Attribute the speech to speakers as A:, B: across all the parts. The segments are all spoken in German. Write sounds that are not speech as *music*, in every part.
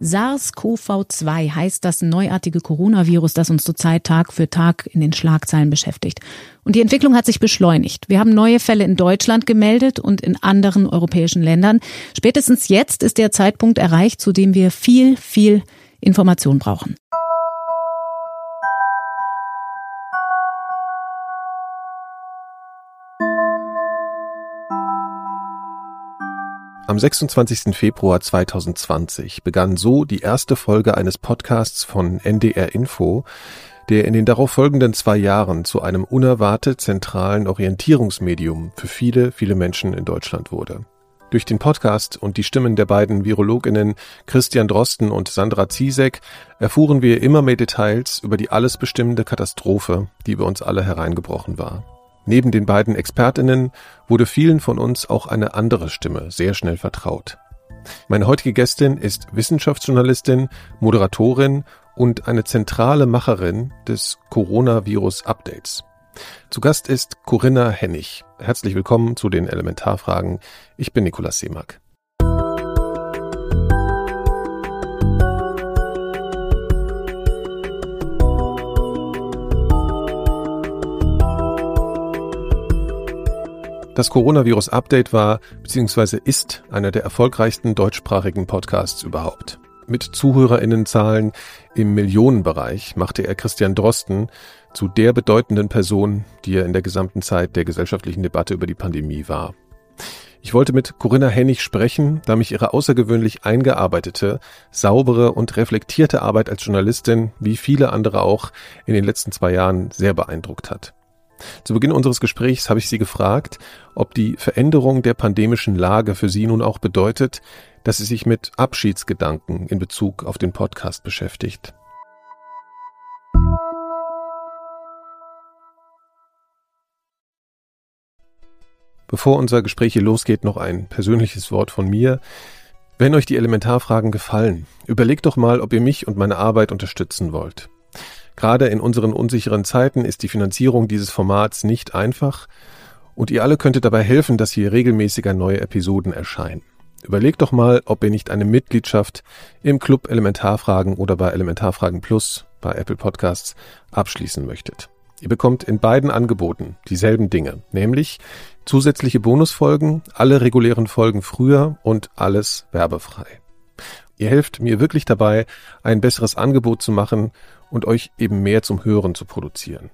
A: SARS-CoV-2 heißt das neuartige Coronavirus, das uns zurzeit Tag für Tag in den Schlagzeilen beschäftigt. Und die Entwicklung hat sich beschleunigt. Wir haben neue Fälle in Deutschland gemeldet und in anderen europäischen Ländern. Spätestens jetzt ist der Zeitpunkt erreicht, zu dem wir viel, viel Information brauchen.
B: Am 26. Februar 2020 begann so die erste Folge eines Podcasts von NDR Info, der in den darauf folgenden zwei Jahren zu einem unerwartet zentralen Orientierungsmedium für viele, viele Menschen in Deutschland wurde. Durch den Podcast und die Stimmen der beiden Virologinnen Christian Drosten und Sandra Ziesek erfuhren wir immer mehr Details über die alles bestimmende Katastrophe, die über uns alle hereingebrochen war. Neben den beiden Expertinnen wurde vielen von uns auch eine andere Stimme sehr schnell vertraut. Meine heutige Gästin ist Wissenschaftsjournalistin, Moderatorin und eine zentrale Macherin des Coronavirus-Updates. Zu Gast ist Corinna Hennig. Herzlich willkommen zu den Elementarfragen. Ich bin Nikolaus Seemack. Das Coronavirus-Update war bzw. ist einer der erfolgreichsten deutschsprachigen Podcasts überhaupt. Mit Zuhörerinnenzahlen im Millionenbereich machte er Christian Drosten zu der bedeutenden Person, die er in der gesamten Zeit der gesellschaftlichen Debatte über die Pandemie war. Ich wollte mit Corinna Hennig sprechen, da mich ihre außergewöhnlich eingearbeitete, saubere und reflektierte Arbeit als Journalistin, wie viele andere auch, in den letzten zwei Jahren sehr beeindruckt hat. Zu Beginn unseres Gesprächs habe ich Sie gefragt, ob die Veränderung der pandemischen Lage für Sie nun auch bedeutet, dass sie sich mit Abschiedsgedanken in Bezug auf den Podcast beschäftigt. Bevor unser Gespräch hier losgeht, noch ein persönliches Wort von mir. Wenn euch die Elementarfragen gefallen, überlegt doch mal, ob ihr mich und meine Arbeit unterstützen wollt. Gerade in unseren unsicheren Zeiten ist die Finanzierung dieses Formats nicht einfach und ihr alle könntet dabei helfen, dass hier regelmäßiger neue Episoden erscheinen. Überlegt doch mal, ob ihr nicht eine Mitgliedschaft im Club Elementarfragen oder bei Elementarfragen Plus bei Apple Podcasts abschließen möchtet. Ihr bekommt in beiden Angeboten dieselben Dinge, nämlich zusätzliche Bonusfolgen, alle regulären Folgen früher und alles werbefrei. Ihr helft mir wirklich dabei, ein besseres Angebot zu machen und euch eben mehr zum Hören zu produzieren.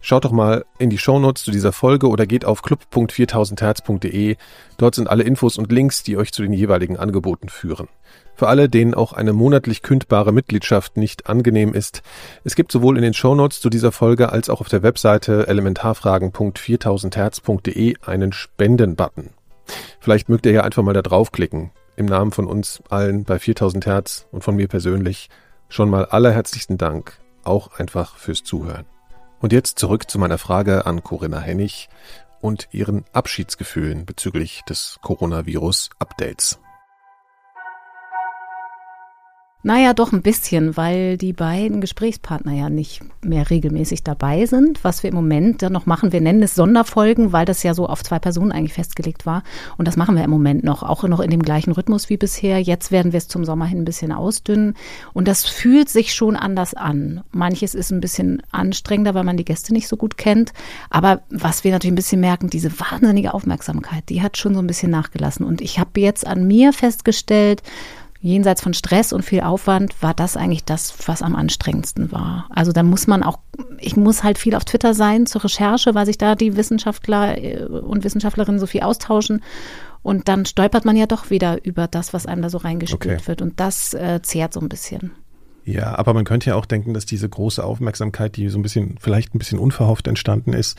B: Schaut doch mal in die Shownotes zu dieser Folge oder geht auf club.4000herz.de. Dort sind alle Infos und Links, die euch zu den jeweiligen Angeboten führen. Für alle, denen auch eine monatlich kündbare Mitgliedschaft nicht angenehm ist, es gibt sowohl in den Shownotes zu dieser Folge als auch auf der Webseite elementarfragen.4000herz.de einen Spenden-Button. Vielleicht mögt ihr ja einfach mal da draufklicken. Im Namen von uns allen bei 4000 Hertz und von mir persönlich Schon mal allerherzlichsten Dank, auch einfach fürs Zuhören. Und jetzt zurück zu meiner Frage an Corinna Hennig und ihren Abschiedsgefühlen bezüglich des Coronavirus-Updates.
A: Naja, doch ein bisschen, weil die beiden Gesprächspartner ja nicht mehr regelmäßig dabei sind. Was wir im Moment dann noch machen, wir nennen es Sonderfolgen, weil das ja so auf zwei Personen eigentlich festgelegt war. Und das machen wir im Moment noch, auch noch in dem gleichen Rhythmus wie bisher. Jetzt werden wir es zum Sommer hin ein bisschen ausdünnen. Und das fühlt sich schon anders an. Manches ist ein bisschen anstrengender, weil man die Gäste nicht so gut kennt. Aber was wir natürlich ein bisschen merken, diese wahnsinnige Aufmerksamkeit, die hat schon so ein bisschen nachgelassen. Und ich habe jetzt an mir festgestellt, jenseits von Stress und viel Aufwand war das eigentlich das, was am anstrengendsten war. Also da muss man auch, ich muss halt viel auf Twitter sein zur Recherche, weil sich da die Wissenschaftler äh, und Wissenschaftlerinnen so viel austauschen. Und dann stolpert man ja doch wieder über das, was einem da so reingespült okay. wird. Und das äh, zehrt so ein bisschen.
B: Ja, aber man könnte ja auch denken, dass diese große Aufmerksamkeit, die so ein bisschen, vielleicht ein bisschen unverhofft entstanden ist,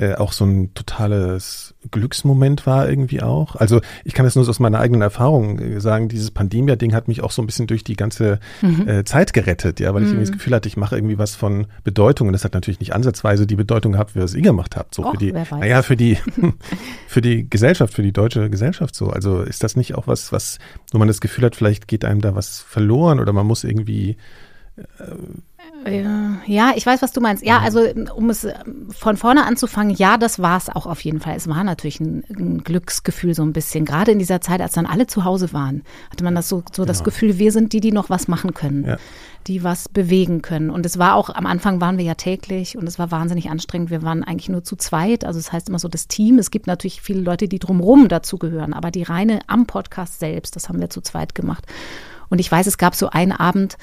B: äh, auch so ein totales Glücksmoment war irgendwie auch. Also ich kann das nur aus meiner eigenen Erfahrung äh, sagen, dieses Pandemia-Ding hat mich auch so ein bisschen durch die ganze mhm. äh, Zeit gerettet, ja, weil ich mhm. irgendwie das Gefühl hatte, ich mache irgendwie was von Bedeutung. Und das hat natürlich nicht ansatzweise die Bedeutung gehabt, wie was ihr gemacht habt. So Och, für die, naja, für die, für die Gesellschaft, für die deutsche Gesellschaft so. Also ist das nicht auch was, was, wo man das Gefühl hat, vielleicht geht einem da was verloren oder man muss irgendwie
A: Ja, ich weiß, was du meinst. Ja, also um es von vorne anzufangen, ja, das war es auch auf jeden Fall. Es war natürlich ein, ein, Glücksgefühl so ein bisschen. Gerade in dieser Zeit, als dann alle zu Hause waren, hatte man das so, so das genau. Gefühl, wir sind die, die noch was machen können, ja. die was bewegen können. Und es war auch, am Anfang waren wir ja täglich und es war wahnsinnig anstrengend. Wir waren eigentlich nur zu zweit. Also es das heißt immer so das Team. Es gibt natürlich viele Leute, die drumherum dazugehören, aber die reine am Podcast selbst, das haben wir zu zweit gemacht. Und ich weiß, es gab so einen Abend,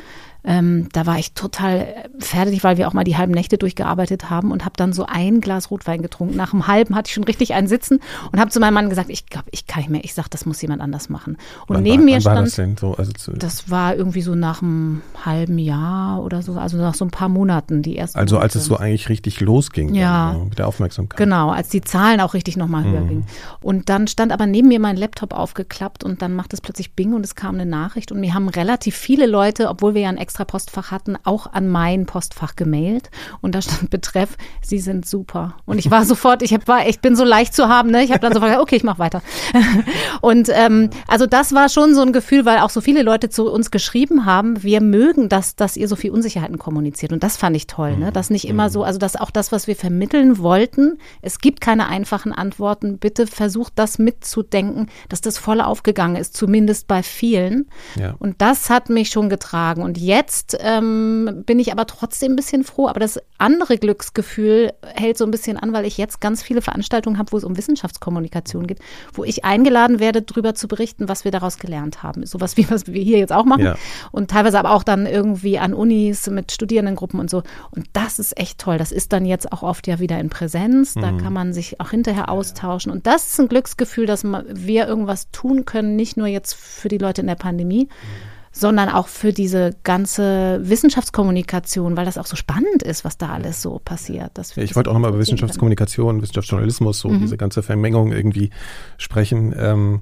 A: ähm, da war ich total fertig, weil wir auch mal die halben Nächte durchgearbeitet haben und habe dann so ein Glas Rotwein getrunken. Nach einem halben hatte ich schon richtig einen Sitzen und habe zu meinem Mann gesagt, ich glaube, ich kann nicht mehr. Ich sage, das muss jemand anders machen. Und wann neben war, mir stand,
C: war das, denn so? also zu,
A: das war irgendwie so nach einem halben Jahr oder so, also nach so ein paar Monaten die ersten.
C: Also
A: Monate.
C: als es so eigentlich richtig losging,
A: ja,
C: dann, mit der Aufmerksamkeit.
A: Genau, als die Zahlen auch richtig nochmal höher mhm. gingen. Und dann stand aber neben mir mein Laptop aufgeklappt und dann macht es plötzlich Bing und es kam eine Nachricht und mir haben relativ viele Leute, obwohl wir ja ein extra Postfach hatten, auch an mein Postfach gemailt und da stand *laughs* Betreff, Sie sind super. Und ich war sofort, ich hab, war, ich bin so leicht zu haben, ne? Ich habe dann sofort gesagt, okay, ich mache weiter. *laughs* Und ähm, also das war schon so ein Gefühl, weil auch so viele Leute zu uns geschrieben haben, wir mögen das, dass ihr so viel Unsicherheiten kommuniziert. Und das fand ich toll, ne? Dass nicht immer so, also dass auch das, was wir vermitteln wollten, es gibt keine einfachen Antworten. Bitte versucht das mitzudenken, dass das voll aufgegangen ist, zumindest bei vielen. Ja. Und das hat mich schon getragen. Und jetzt ähm, ähm, bin ich aber trotzdem ein bisschen froh. Aber das andere Glücksgefühl hält so ein bisschen an, weil ich jetzt ganz viele Veranstaltungen habe, wo es um Wissenschaftskommunikation geht, wo ich eingeladen werde, darüber zu berichten, was wir daraus gelernt haben. Sowas wie was wir hier jetzt auch machen. Ja. Und teilweise aber auch dann irgendwie an Unis mit Studierendengruppen und so. Und das ist echt toll. Das ist dann jetzt auch oft ja wieder in Präsenz. Da mhm. kann man sich auch hinterher austauschen. Und das ist ein Glücksgefühl, dass wir irgendwas tun können, nicht nur jetzt für die Leute in der Pandemie. Mhm sondern auch für diese ganze Wissenschaftskommunikation, weil das auch so spannend ist, was da alles so passiert.
C: Ja, ich wollte auch nochmal über Wissenschaftskommunikation, Wissenschaftsjournalismus, so mhm. diese ganze Vermengung irgendwie sprechen. Ähm,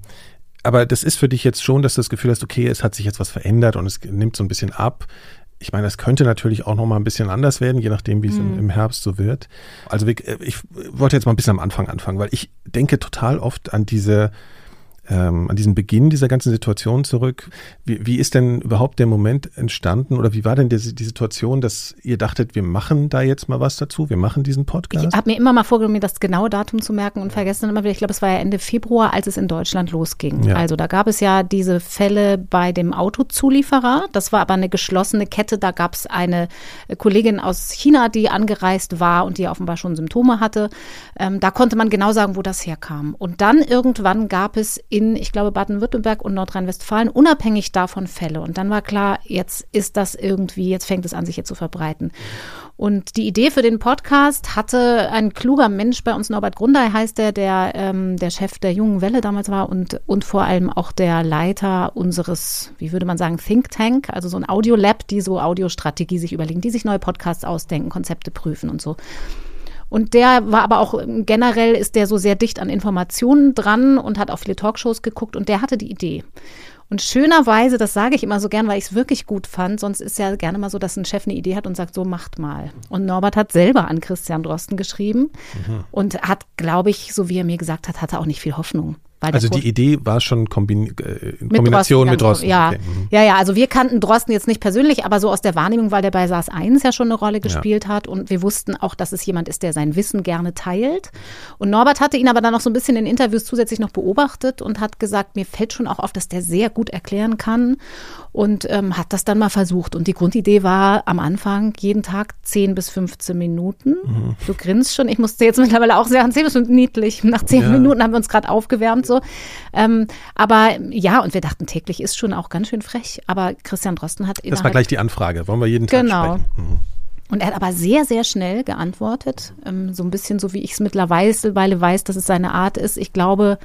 C: aber das ist für dich jetzt schon, dass du das Gefühl hast, okay, es hat sich jetzt was verändert und es nimmt so ein bisschen ab. Ich meine, das könnte natürlich auch noch mal ein bisschen anders werden, je nachdem, wie es mhm. im, im, Herbst so wird. Also ich, ich wollte jetzt mal ein bisschen am Anfang anfangen, weil ich denke total oft an diese ähm, an diesen Beginn dieser ganzen Situation zurück. Wie, wie ist denn überhaupt der Moment entstanden oder wie war denn die, die Situation, dass ihr dachtet, wir machen da jetzt mal was dazu, wir machen diesen Podcast?
A: Ich habe mir immer mal vorgenommen, mir das genaue Datum zu merken und vergessen dann immer wieder, ich glaube, es war ja Ende Februar, als es in Deutschland losging. Ja. Also da gab es ja diese Fälle bei dem Autozulieferer. Das war aber eine geschlossene Kette. Da gab es eine Kollegin aus China, die angereist war und die offenbar schon Symptome hatte. Ähm, da konnte man genau sagen, wo das herkam. Und dann irgendwann gab es in, ich glaube, Baden-Württemberg und Nordrhein-Westfalen unabhängig davon Fälle. Und dann war klar, jetzt ist das irgendwie, jetzt fängt es an, sich hier zu verbreiten. Und die Idee für den Podcast hatte ein kluger Mensch bei uns, Norbert Grundei heißt der, der ähm, der Chef der Jungen Welle damals war und, und vor allem auch der Leiter unseres, wie würde man sagen, Think Tank, also so ein Audiolab, die so Audiostrategie sich überlegen, die sich neue Podcasts ausdenken, Konzepte prüfen und so. Und der war aber auch generell ist der so sehr dicht an Informationen dran und hat auf viele Talkshows geguckt und der hatte die Idee. Und schönerweise, das sage ich immer so gern, weil ich es wirklich gut fand, sonst ist ja gerne mal so, dass ein Chef eine Idee hat und sagt, so macht mal. Und Norbert hat selber an Christian Drosten geschrieben mhm. und hat, glaube ich, so wie er mir gesagt hat, hatte auch nicht viel Hoffnung
C: also die Idee war schon Kombin äh, in mit Kombination Drosten, mit Drosten.
A: Ja. Okay. Mhm. ja, ja, also wir kannten Drosten jetzt nicht persönlich, aber so aus der Wahrnehmung, weil der bei SARS 1 ja schon eine Rolle gespielt ja. hat und wir wussten auch, dass es jemand ist, der sein Wissen gerne teilt. Und Norbert hatte ihn aber dann noch so ein bisschen in Interviews zusätzlich noch beobachtet und hat gesagt, mir fällt schon auch auf, dass der sehr gut erklären kann und ähm, hat das dann mal versucht. Und die Grundidee war am Anfang jeden Tag 10 bis 15 Minuten. Mhm. Du grinst schon, ich musste jetzt mittlerweile auch sagen, 10 bis 15 niedlich. Nach 10 ja. Minuten haben wir uns gerade aufgewärmt so. Ähm, aber ja, und wir dachten, täglich ist schon auch ganz schön frech. Aber Christian Drosten hat
C: Das war gleich die Anfrage. Wollen wir jeden Tag genau. sprechen? Mhm.
A: Und er hat aber sehr, sehr schnell geantwortet. Ähm, so ein bisschen so, wie ich es mittlerweile weiß, dass es seine Art ist. Ich glaube,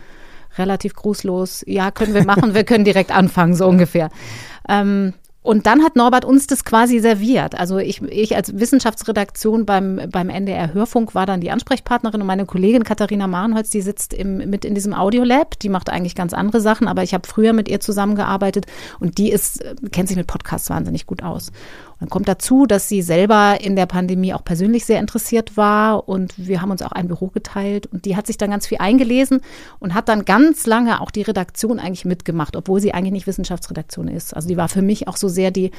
A: relativ grußlos. Ja, können wir machen. wir können direkt anfangen, so ungefähr. Ähm, und dann hat Norbert uns das quasi serviert. Also ich, ich als Wissenschaftsredaktion beim, beim NDR Hörfunk war dann die Ansprechpartnerin und meine Kollegin Katharina Marenholz, die sitzt im, mit in diesem Audiolab. Die macht eigentlich ganz andere Sachen, aber ich habe früher mit ihr zusammengearbeitet und die ist, kennt sich mit Podcasts wahnsinnig gut aus. Dann kommt dazu, dass sie selber in der Pandemie auch persönlich sehr interessiert war und wir haben uns auch ein Büro geteilt und die hat sich dann ganz viel eingelesen und hat dann ganz lange auch die Redaktion eigentlich mitgemacht, obwohl sie eigentlich nicht Wissenschaftsredaktion ist. Also die war für mich auch so sehr die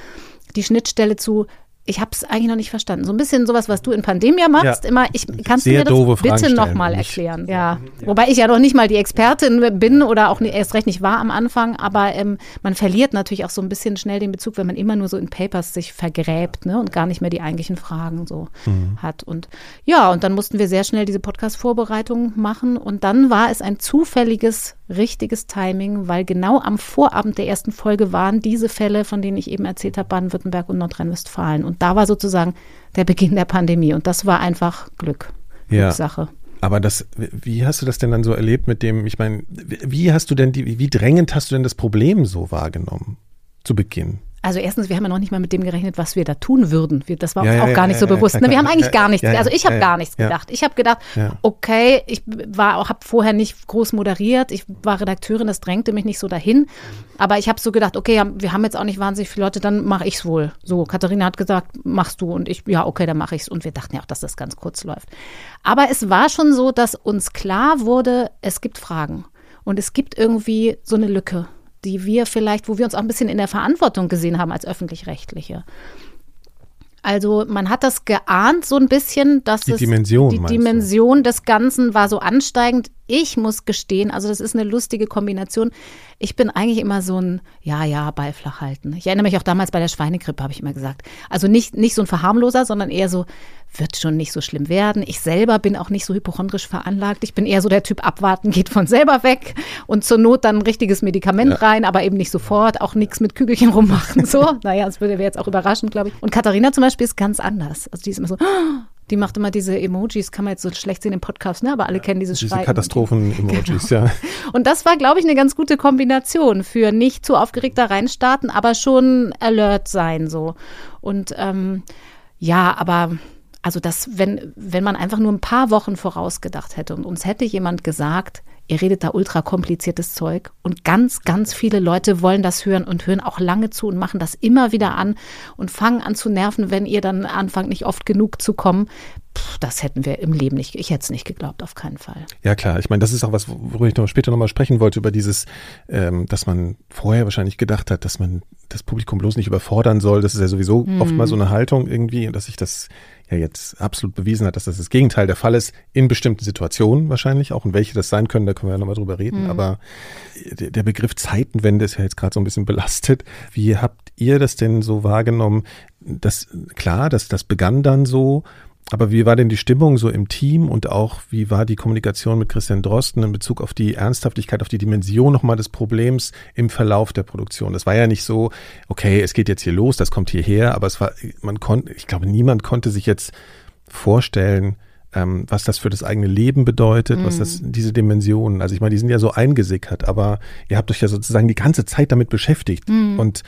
A: die Schnittstelle zu ich habe es eigentlich noch nicht verstanden. So ein bisschen sowas, was du in Pandemia machst. Ja. Immer, ich kannst
B: Sehr
A: du
B: mir das
A: bitte nochmal erklären? Ja. ja. Wobei ich ja noch nicht mal die Expertin bin oder auch erst recht nicht war am Anfang. Aber ähm, man verliert natürlich auch so ein bisschen schnell den Bezug, wenn man immer nur so in Papers sich vergräbt ne, und gar nicht mehr die eigentlichen Fragen so mhm. hat. Und ja, und dann mussten wir sehr schnell diese Podcast-Vorbereitung machen. Und dann war es ein zufälliges richtiges Timing, weil genau am Vorabend der ersten Folge waren diese Fälle, von denen ich eben erzählt habe, Baden-Württemberg und Nordrhein-Westfalen. Und da war sozusagen der Beginn der Pandemie. Und das war einfach Glück.
B: Ja. Glückssache. Aber das, wie hast du das denn dann so erlebt mit dem, ich meine, wie hast du denn die, wie drängend hast du denn das Problem so wahrgenommen zu Beginn?
A: Also erstens, wir haben ja noch nicht mal mit dem gerechnet, was wir da tun würden. Wir, das war uns ja, auch ja, gar nicht so bewusst. Ne? Wir haben eigentlich gar nichts. also ich habe gar nichts gedacht. Ich habe gedacht, okay, ich war auch, habe vorher nicht groß moderiert. Ich war Redakteurin, das drängte mich nicht so dahin. Aber ich habe so gedacht, okay, wir haben jetzt auch nicht wahnsinnig viele Leute, dann mache ich's wohl. So, Katharina hat gesagt, machst du und ich, ja, okay, dann mache ich's. Und wir dachten ja auch, dass das ganz kurz läuft. Aber es war schon so, dass uns klar wurde, es gibt Fragen und es gibt irgendwie so eine Lücke die wir vielleicht, wo wir uns auch ein bisschen in der Verantwortung gesehen haben als öffentlich-rechtliche. Also man hat das geahnt so ein bisschen, dass
B: die
A: es
B: Dimension,
A: die Dimension du? des Ganzen war so ansteigend. Ich muss gestehen, also das ist eine lustige Kombination. Ich bin eigentlich immer so ein Ja, ja, Ball flach halten. Ich erinnere mich auch damals bei der Schweinegrippe, habe ich immer gesagt. Also nicht, nicht so ein Verharmloser, sondern eher so, wird schon nicht so schlimm werden. Ich selber bin auch nicht so hypochondrisch veranlagt. Ich bin eher so der Typ abwarten, geht von selber weg und zur Not dann ein richtiges Medikament ja. rein, aber eben nicht sofort, auch nichts mit Kügelchen rummachen. So, *laughs* naja, das würde wäre jetzt auch überraschend, glaube ich. Und Katharina zum Beispiel ist ganz anders. Also die ist immer so, die macht immer diese Emojis, kann man jetzt so schlecht sehen im Podcast, ne? aber alle kennen dieses
B: Diese Katastrophen-Emojis, genau. ja.
A: Und das war, glaube ich, eine ganz gute Kombination für nicht zu aufgeregt da reinstarten, aber schon alert sein so. Und ähm, ja, aber also das, wenn, wenn man einfach nur ein paar Wochen vorausgedacht hätte und uns hätte jemand gesagt, ihr redet da ultra kompliziertes Zeug und ganz, ganz viele Leute wollen das hören und hören auch lange zu und machen das immer wieder an und fangen an zu nerven, wenn ihr dann anfangt, nicht oft genug zu kommen. Puh, das hätten wir im Leben nicht, ich hätte es nicht geglaubt, auf keinen Fall.
B: Ja klar, ich meine, das ist auch was, worüber ich noch später nochmal sprechen wollte, über dieses, ähm, dass man vorher wahrscheinlich gedacht hat, dass man das Publikum bloß nicht überfordern soll. Das ist ja sowieso mhm. oft mal so eine Haltung irgendwie dass sich das ja jetzt absolut bewiesen hat, dass das das Gegenteil der Fall ist, in bestimmten Situationen wahrscheinlich auch. Und welche das sein können, da können wir ja nochmal drüber reden. Mhm. Aber der Begriff Zeitenwende ist ja jetzt gerade so ein bisschen belastet. Wie habt ihr das denn so wahrgenommen? Das, klar, das, das begann dann so aber wie war denn die Stimmung so im Team und auch wie war die Kommunikation mit Christian Drosten in Bezug auf die Ernsthaftigkeit, auf die Dimension nochmal des Problems im Verlauf der Produktion? Das war ja nicht so, okay, es geht jetzt hier los, das kommt hierher, aber es war, man konnte, ich glaube, niemand konnte sich jetzt vorstellen, ähm, was das für das eigene Leben bedeutet, mm. was das, mhm. diese Dimensionen, also ich meine, die sind ja so eingesickert, aber ihr habt euch ja sozusagen die ganze Zeit damit beschäftigt mm. und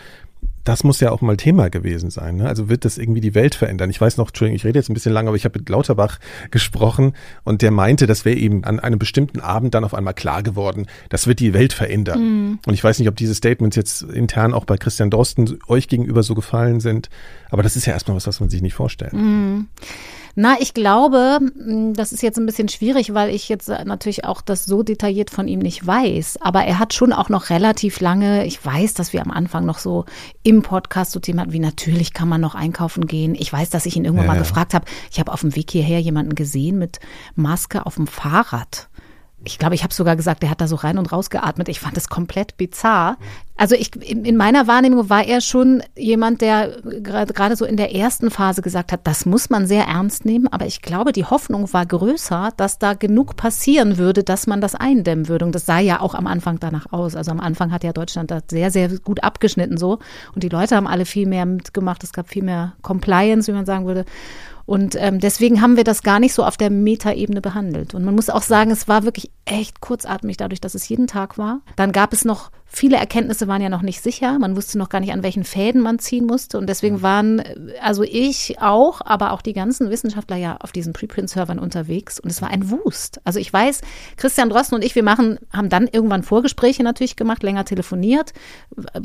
B: das muss ja auch mal Thema gewesen sein. Ne? Also wird das irgendwie die Welt verändern? Ich weiß noch, Entschuldigung, ich rede jetzt ein bisschen lang, aber ich habe mit Lauterbach gesprochen und der meinte, das wäre eben an einem bestimmten Abend dann auf einmal klar geworden, das wird die Welt verändern. Mhm. Und ich weiß nicht, ob diese Statements jetzt intern auch bei Christian Drosten euch gegenüber so gefallen sind, aber das ist ja erstmal was, was man sich nicht vorstellt.
A: Mhm. Na, ich glaube, hm, das ist jetzt ein bisschen schwierig, weil ich jetzt natürlich auch das so detailliert von ihm nicht weiß. Aber er hat schon auch noch relativ lange, ich weiß, dass wir am Anfang noch so im Podcast so Themen hatten, wie natürlich kann man noch einkaufen gehen. Ich weiß, dass ich ihn irgendwann ja, mal gefragt habe. Ich habe auf dem Weg hierher jemanden gesehen mit Maske auf dem Fahrrad ich glaube, ich habe sogar gesagt, der hat da so rein und raus geatmet. Ich fand das komplett bizarr. Also ich, in meiner Wahrnehmung war er schon jemand, der gerade so in der ersten Phase gesagt hat, das muss man sehr ernst nehmen. Aber ich glaube, die Hoffnung war größer, dass da genug passieren würde, dass man das eindämmen würde. Und das sah ja auch am Anfang danach aus. Also am Anfang hat ja Deutschland da sehr, sehr gut abgeschnitten so. Und die Leute haben alle viel mehr mitgemacht. Es gab viel mehr Compliance, wie man sagen würde. Und ähm, deswegen haben wir das gar nicht so auf der Metaebene behandelt. Und man muss auch sagen, es war wirklich echt kurzatmig dadurch, dass es jeden Tag war. Dann gab es noch Viele Erkenntnisse waren ja noch nicht sicher. Man wusste noch gar nicht, an welchen Fäden man ziehen musste. Und deswegen mhm. waren, also ich auch, aber auch die ganzen Wissenschaftler ja auf diesen Preprint-Servern unterwegs. Und es war ein Wust. Also ich weiß, Christian Drosten und ich, wir machen, haben dann irgendwann Vorgespräche natürlich gemacht, länger telefoniert,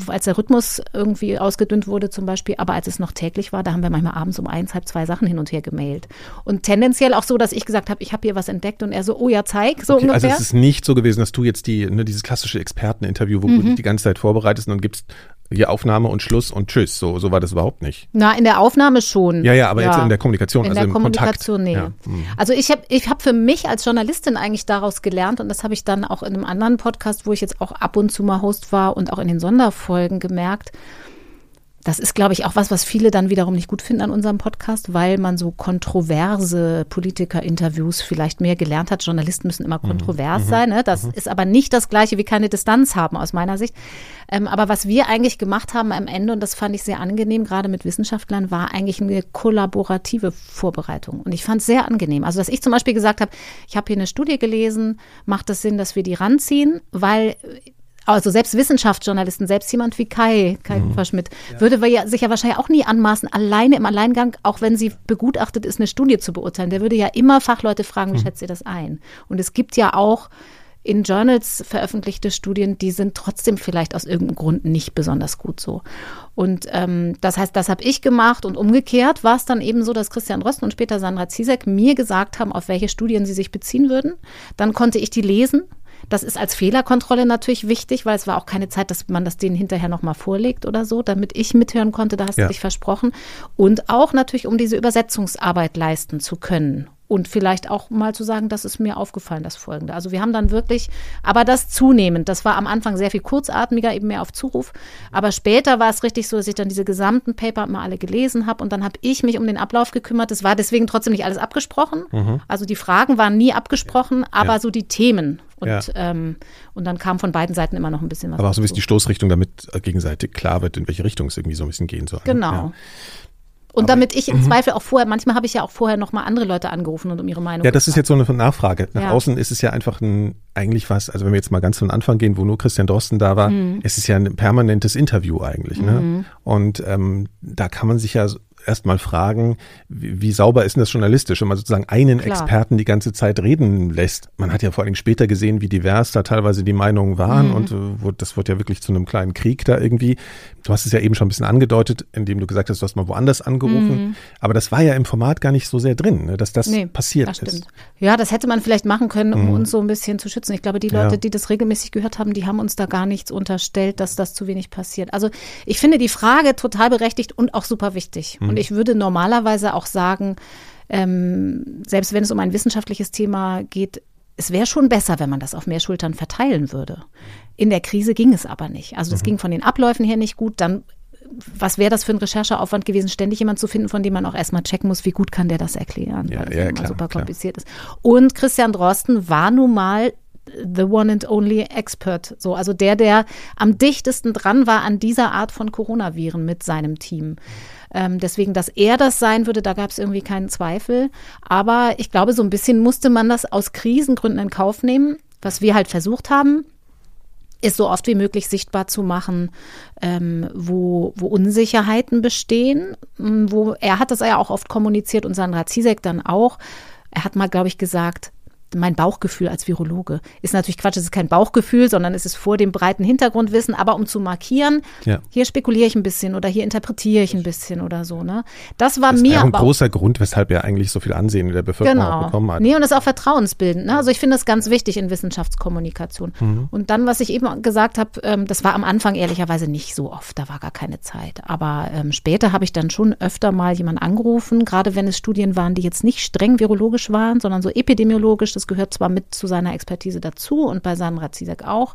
A: als der Rhythmus irgendwie ausgedünnt wurde zum Beispiel. Aber als es noch täglich war, da haben wir manchmal abends um eins, halb zwei Sachen hin und her gemailt. Und tendenziell auch so, dass ich gesagt habe, ich habe hier was entdeckt und er so, oh ja, zeig, so
B: okay, also
A: ungefähr.
B: Also es ist nicht so gewesen, dass du jetzt die, ne, dieses klassische Experteninterview, wo mhm. du dich die ganze Zeit vorbereitest und dann gibst hier Aufnahme und Schluss und Tschüss. So, so war das überhaupt nicht.
A: Na, in der Aufnahme schon.
B: Ja, ja, aber ja. jetzt in der Kommunikation,
A: in
B: also
A: der
B: im
A: Kommunikation,
B: Kontakt.
A: nee. Ja. Also ich habe ich hab für mich als Journalistin eigentlich daraus gelernt und das habe ich dann auch in einem anderen Podcast, wo ich jetzt auch ab und zu mal Host war und auch in den Sonderfolgen gemerkt, das ist, glaube ich, auch was, was viele dann wiederum nicht gut finden an unserem Podcast, weil man so kontroverse Politiker-Interviews vielleicht mehr gelernt hat. Journalisten müssen immer mhm. kontrovers mhm. sein. Ne? Das mhm. ist aber nicht das Gleiche wie keine Distanz haben, aus meiner Sicht. Ähm, aber was wir eigentlich gemacht haben am Ende, und das fand ich sehr angenehm, gerade mit Wissenschaftlern, war eigentlich eine kollaborative Vorbereitung. Und ich fand es sehr angenehm. Also, dass ich zum Beispiel gesagt habe, ich habe hier eine Studie gelesen, macht es das Sinn, dass wir die ranziehen, weil also selbst Wissenschaftsjournalisten, selbst jemand wie Kai, Kai mhm. Schmidt, ja. würde ja, sich ja wahrscheinlich auch nie anmaßen, alleine im Alleingang, auch wenn sie begutachtet ist, eine Studie zu beurteilen. Der würde ja immer Fachleute fragen, wie mhm. schätzt ihr das ein? Und es gibt ja auch in Journals veröffentlichte Studien, die sind trotzdem vielleicht aus irgendeinem Grund nicht besonders gut so. Und ähm, das heißt, das habe ich gemacht und umgekehrt war es dann eben so, dass Christian Rosten und später Sandra Ziesek mir gesagt haben, auf welche Studien sie sich beziehen würden. Dann konnte ich die lesen das ist als Fehlerkontrolle natürlich wichtig, weil es war auch keine Zeit, dass man das denen hinterher nochmal vorlegt oder so, damit ich mithören konnte, da hast ja. du dich versprochen. Und auch natürlich, um diese Übersetzungsarbeit leisten zu können und vielleicht auch mal zu sagen, das ist mir aufgefallen, das Folgende. Also wir haben dann wirklich, aber das zunehmend, das war am Anfang sehr viel kurzatmiger, eben mehr auf Zuruf, aber später war es richtig so, dass ich dann diese gesamten Paper mal alle gelesen habe und dann habe ich mich um den Ablauf gekümmert. Es war deswegen trotzdem nicht alles abgesprochen. Mhm. Also die Fragen waren nie abgesprochen, aber ja. so die Themen. Und, ja. ähm, und dann kam von beiden Seiten immer noch ein bisschen was.
B: Aber auch so ein bisschen die Stoßrichtung, damit gegenseitig klar wird, in welche Richtung es irgendwie so ein bisschen gehen soll.
A: Ne? Genau. Ja. Und Aber, damit ich im mhm. Zweifel auch vorher, manchmal habe ich ja auch vorher noch mal andere Leute angerufen und um ihre Meinung.
B: Ja, das ist jetzt so eine Nachfrage. Nach ja. außen ist es ja einfach ein, eigentlich was, also wenn wir jetzt mal ganz von Anfang gehen, wo nur Christian Drosten da war, mhm. es ist ja ein permanentes Interview eigentlich. Ne? Mhm. Und ähm, da kann man sich ja erstmal fragen, wie, wie, sauber ist denn das journalistisch, wenn man sozusagen einen Klar. Experten die ganze Zeit reden lässt. Man hat ja vor allem später gesehen, wie divers da teilweise die Meinungen waren mhm. und äh, das wurde ja wirklich zu einem kleinen Krieg da irgendwie. Du hast es ja eben schon ein bisschen angedeutet, indem du gesagt hast, du hast mal woanders angerufen. Mhm. Aber das war ja im Format gar nicht so sehr drin, ne, dass das nee, passiert das ist.
A: Ja, das hätte man vielleicht machen können, um mhm. uns so ein bisschen zu schützen. Ich glaube, die Leute, ja. die das regelmäßig gehört haben, die haben uns da gar nichts unterstellt, dass das zu wenig passiert. Also ich finde die Frage total berechtigt und auch super wichtig. Und mhm. ich würde normalerweise auch sagen, ähm, selbst wenn es um ein wissenschaftliches Thema geht, es wäre schon besser, wenn man das auf mehr Schultern verteilen würde. In der Krise ging es aber nicht. Also es mhm. ging von den Abläufen her nicht gut. Dann, was wäre das für ein Rechercheaufwand gewesen, ständig jemanden zu finden, von dem man auch erstmal checken muss, wie gut kann der das erklären,
B: ja,
A: weil das
B: ja,
A: immer
B: klar,
A: super
B: klar.
A: kompliziert ist. Und Christian Drosten war nun mal the one and only expert. So, also der, der am dichtesten dran war an dieser Art von Coronaviren mit seinem Team. Ähm, deswegen, dass er das sein würde, da gab es irgendwie keinen Zweifel. Aber ich glaube, so ein bisschen musste man das aus Krisengründen in Kauf nehmen. Was wir halt versucht haben, ist so oft wie möglich sichtbar zu machen, ähm, wo, wo Unsicherheiten bestehen. Wo er hat das ja auch oft kommuniziert und Sandra Zizek dann auch. Er hat mal, glaube ich, gesagt, mein Bauchgefühl als Virologe. Ist natürlich Quatsch, es ist kein Bauchgefühl, sondern es ist vor dem breiten Hintergrundwissen, aber um zu markieren, ja. hier spekuliere ich ein bisschen oder hier interpretiere ich ein bisschen oder so. Ne? Das war
B: das
A: mir. Das
B: ein großer Grund, weshalb er eigentlich so viel Ansehen in der Bevölkerung genau. bekommen hat.
A: Nee, und das ist auch vertrauensbildend. Ne? Also ich finde das ganz wichtig in Wissenschaftskommunikation. Mhm. Und dann, was ich eben gesagt habe, ähm, das war am Anfang ehrlicherweise nicht so oft, da war gar keine Zeit. Aber ähm, später habe ich dann schon öfter mal jemanden angerufen, gerade wenn es Studien waren, die jetzt nicht streng virologisch waren, sondern so epidemiologisch das gehört zwar mit zu seiner Expertise dazu und bei Sandra Zizek auch,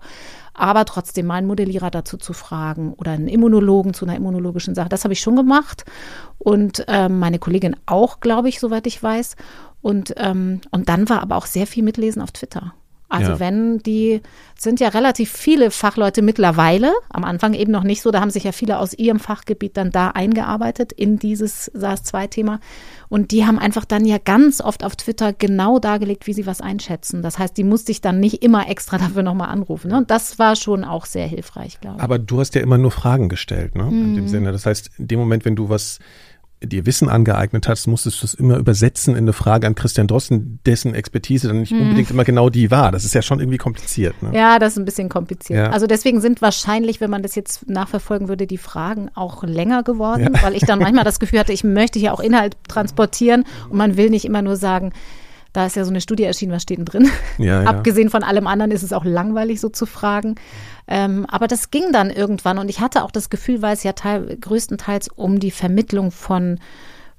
A: aber trotzdem mal einen Modellierer dazu zu fragen oder einen Immunologen zu einer immunologischen Sache, das habe ich schon gemacht und ähm, meine Kollegin auch, glaube ich, soweit ich weiß. Und, ähm, und dann war aber auch sehr viel Mitlesen auf Twitter. Also ja. wenn die sind ja relativ viele Fachleute mittlerweile, am Anfang eben noch nicht so, da haben sich ja viele aus ihrem Fachgebiet dann da eingearbeitet in dieses SARS-2-Thema. Und die haben einfach dann ja ganz oft auf Twitter genau dargelegt, wie sie was einschätzen. Das heißt, die musste ich dann nicht immer extra *laughs* dafür nochmal anrufen. Ne? Und das war schon auch sehr hilfreich, glaube ich.
B: Aber du hast ja immer nur Fragen gestellt, ne? In dem mhm. Sinne. Das heißt, in dem Moment, wenn du was dir Wissen angeeignet hast, musstest du es immer übersetzen in eine Frage an Christian Drosten, dessen Expertise dann nicht hm. unbedingt immer genau die war. Das ist ja schon irgendwie kompliziert. Ne?
A: Ja, das ist ein bisschen kompliziert. Ja. Also deswegen sind wahrscheinlich, wenn man das jetzt nachverfolgen würde, die Fragen auch länger geworden, ja. weil ich dann manchmal das Gefühl hatte, ich möchte hier auch Inhalt transportieren und man will nicht immer nur sagen, Da ist ja so eine Studie erschienen, was steht denn drin? Ja, ja. *laughs* Abgesehen von allem anderen ist es auch langweilig, so zu fragen. Ähm, aber das ging dann irgendwann und ich hatte auch das Gefühl, weil es ja teil, größtenteils um die Vermittlung von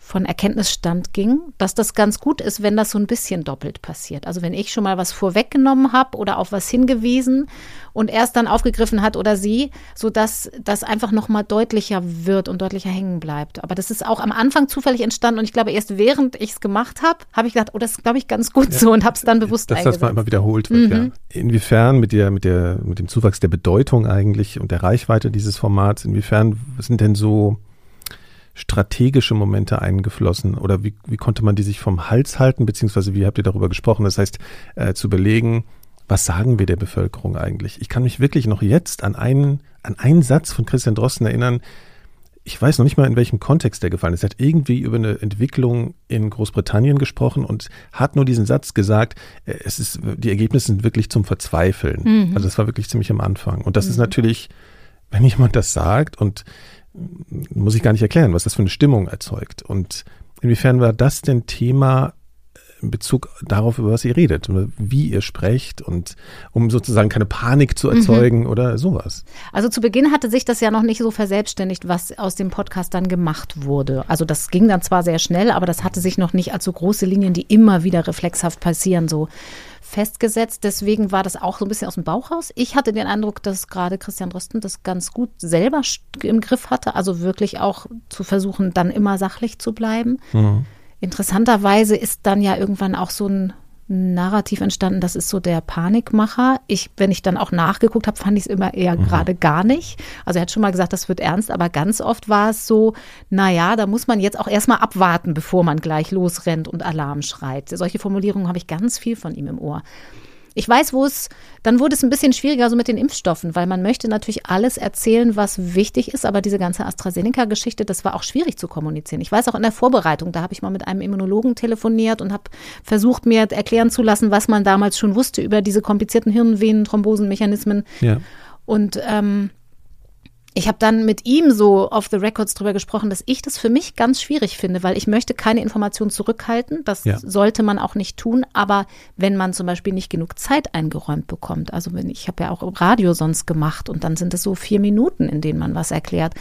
A: von Erkenntnisstand ging, dass das ganz gut ist, wenn das so ein bisschen doppelt passiert. Also wenn ich schon mal was vorweggenommen habe oder auf was hingewiesen und erst dann aufgegriffen hat oder sie, so dass das einfach noch mal deutlicher wird und deutlicher hängen bleibt. Aber das ist auch am Anfang zufällig entstanden und ich glaube erst während ich es gemacht habe, habe ich gedacht, oh, das ist glaube ich ganz gut ja, so und habe es dann bewusst
B: dass eingesetzt. Dass das mal immer wiederholt wird. Mhm. Ja. Inwiefern mit der mit der mit dem Zuwachs der Bedeutung eigentlich und der Reichweite dieses Formats, inwiefern sind denn so strategische Momente eingeflossen oder wie, wie konnte man die sich vom Hals halten, beziehungsweise wie habt ihr darüber gesprochen? Das heißt, äh, zu belegen, was sagen wir der Bevölkerung eigentlich? Ich kann mich wirklich noch jetzt an einen, an einen Satz von Christian Drosten erinnern. Ich weiß noch nicht mal, in welchem Kontext der gefallen ist. Er hat irgendwie über eine Entwicklung in Großbritannien gesprochen und hat nur diesen Satz gesagt, äh, es ist, die Ergebnisse sind wirklich zum Verzweifeln. Mhm. Also das war wirklich ziemlich am Anfang. Und das mhm. ist natürlich, wenn jemand das sagt und muss ich gar nicht erklären, was das für eine Stimmung erzeugt. Und inwiefern war das denn Thema in Bezug darauf, über was ihr redet, wie ihr sprecht und um sozusagen keine Panik zu erzeugen mhm. oder sowas.
A: Also zu Beginn hatte sich das ja noch nicht so verselbstständigt, was aus dem Podcast dann gemacht wurde. Also das ging dann zwar sehr schnell, aber das hatte sich noch nicht als so große Linien, die immer wieder reflexhaft passieren, so festgesetzt. Deswegen war das auch so ein bisschen aus dem Bauch raus. Ich hatte den Eindruck, dass gerade Christian Drosten das ganz gut selber im Griff hatte. Also wirklich auch zu versuchen, dann immer sachlich zu bleiben. Mhm. Interessanterweise ist dann ja irgendwann auch so ein Narrativ entstanden, das ist so der Panikmacher. Ich, wenn ich dann auch nachgeguckt habe, fand ich es immer eher mhm. gerade gar nicht. Also er hat schon mal gesagt, das wird ernst, aber ganz oft war es so, naja, da muss man jetzt auch erstmal abwarten, bevor man gleich losrennt und Alarm schreit. Solche Formulierungen habe ich ganz viel von ihm im Ohr. Ich weiß, wo es, dann wurde es ein bisschen schwieriger so mit den Impfstoffen, weil man möchte natürlich alles erzählen, was wichtig ist, aber diese ganze AstraZeneca-Geschichte, das war auch schwierig zu kommunizieren. Ich weiß auch in der Vorbereitung, da habe ich mal mit einem Immunologen telefoniert und habe versucht, mir erklären zu lassen, was man damals schon wusste über diese komplizierten Hirnvenenthrombosenmechanismen. Ja. Und ähm, ich habe dann mit ihm so off the records drüber gesprochen, dass ich das für mich ganz schwierig finde, weil ich möchte keine Informationen zurückhalten. Das ja. sollte man auch nicht tun. Aber wenn man zum Beispiel nicht genug Zeit eingeräumt bekommt, also wenn ich habe ja auch Radio sonst gemacht und dann sind es so vier Minuten, in denen man was erklärt,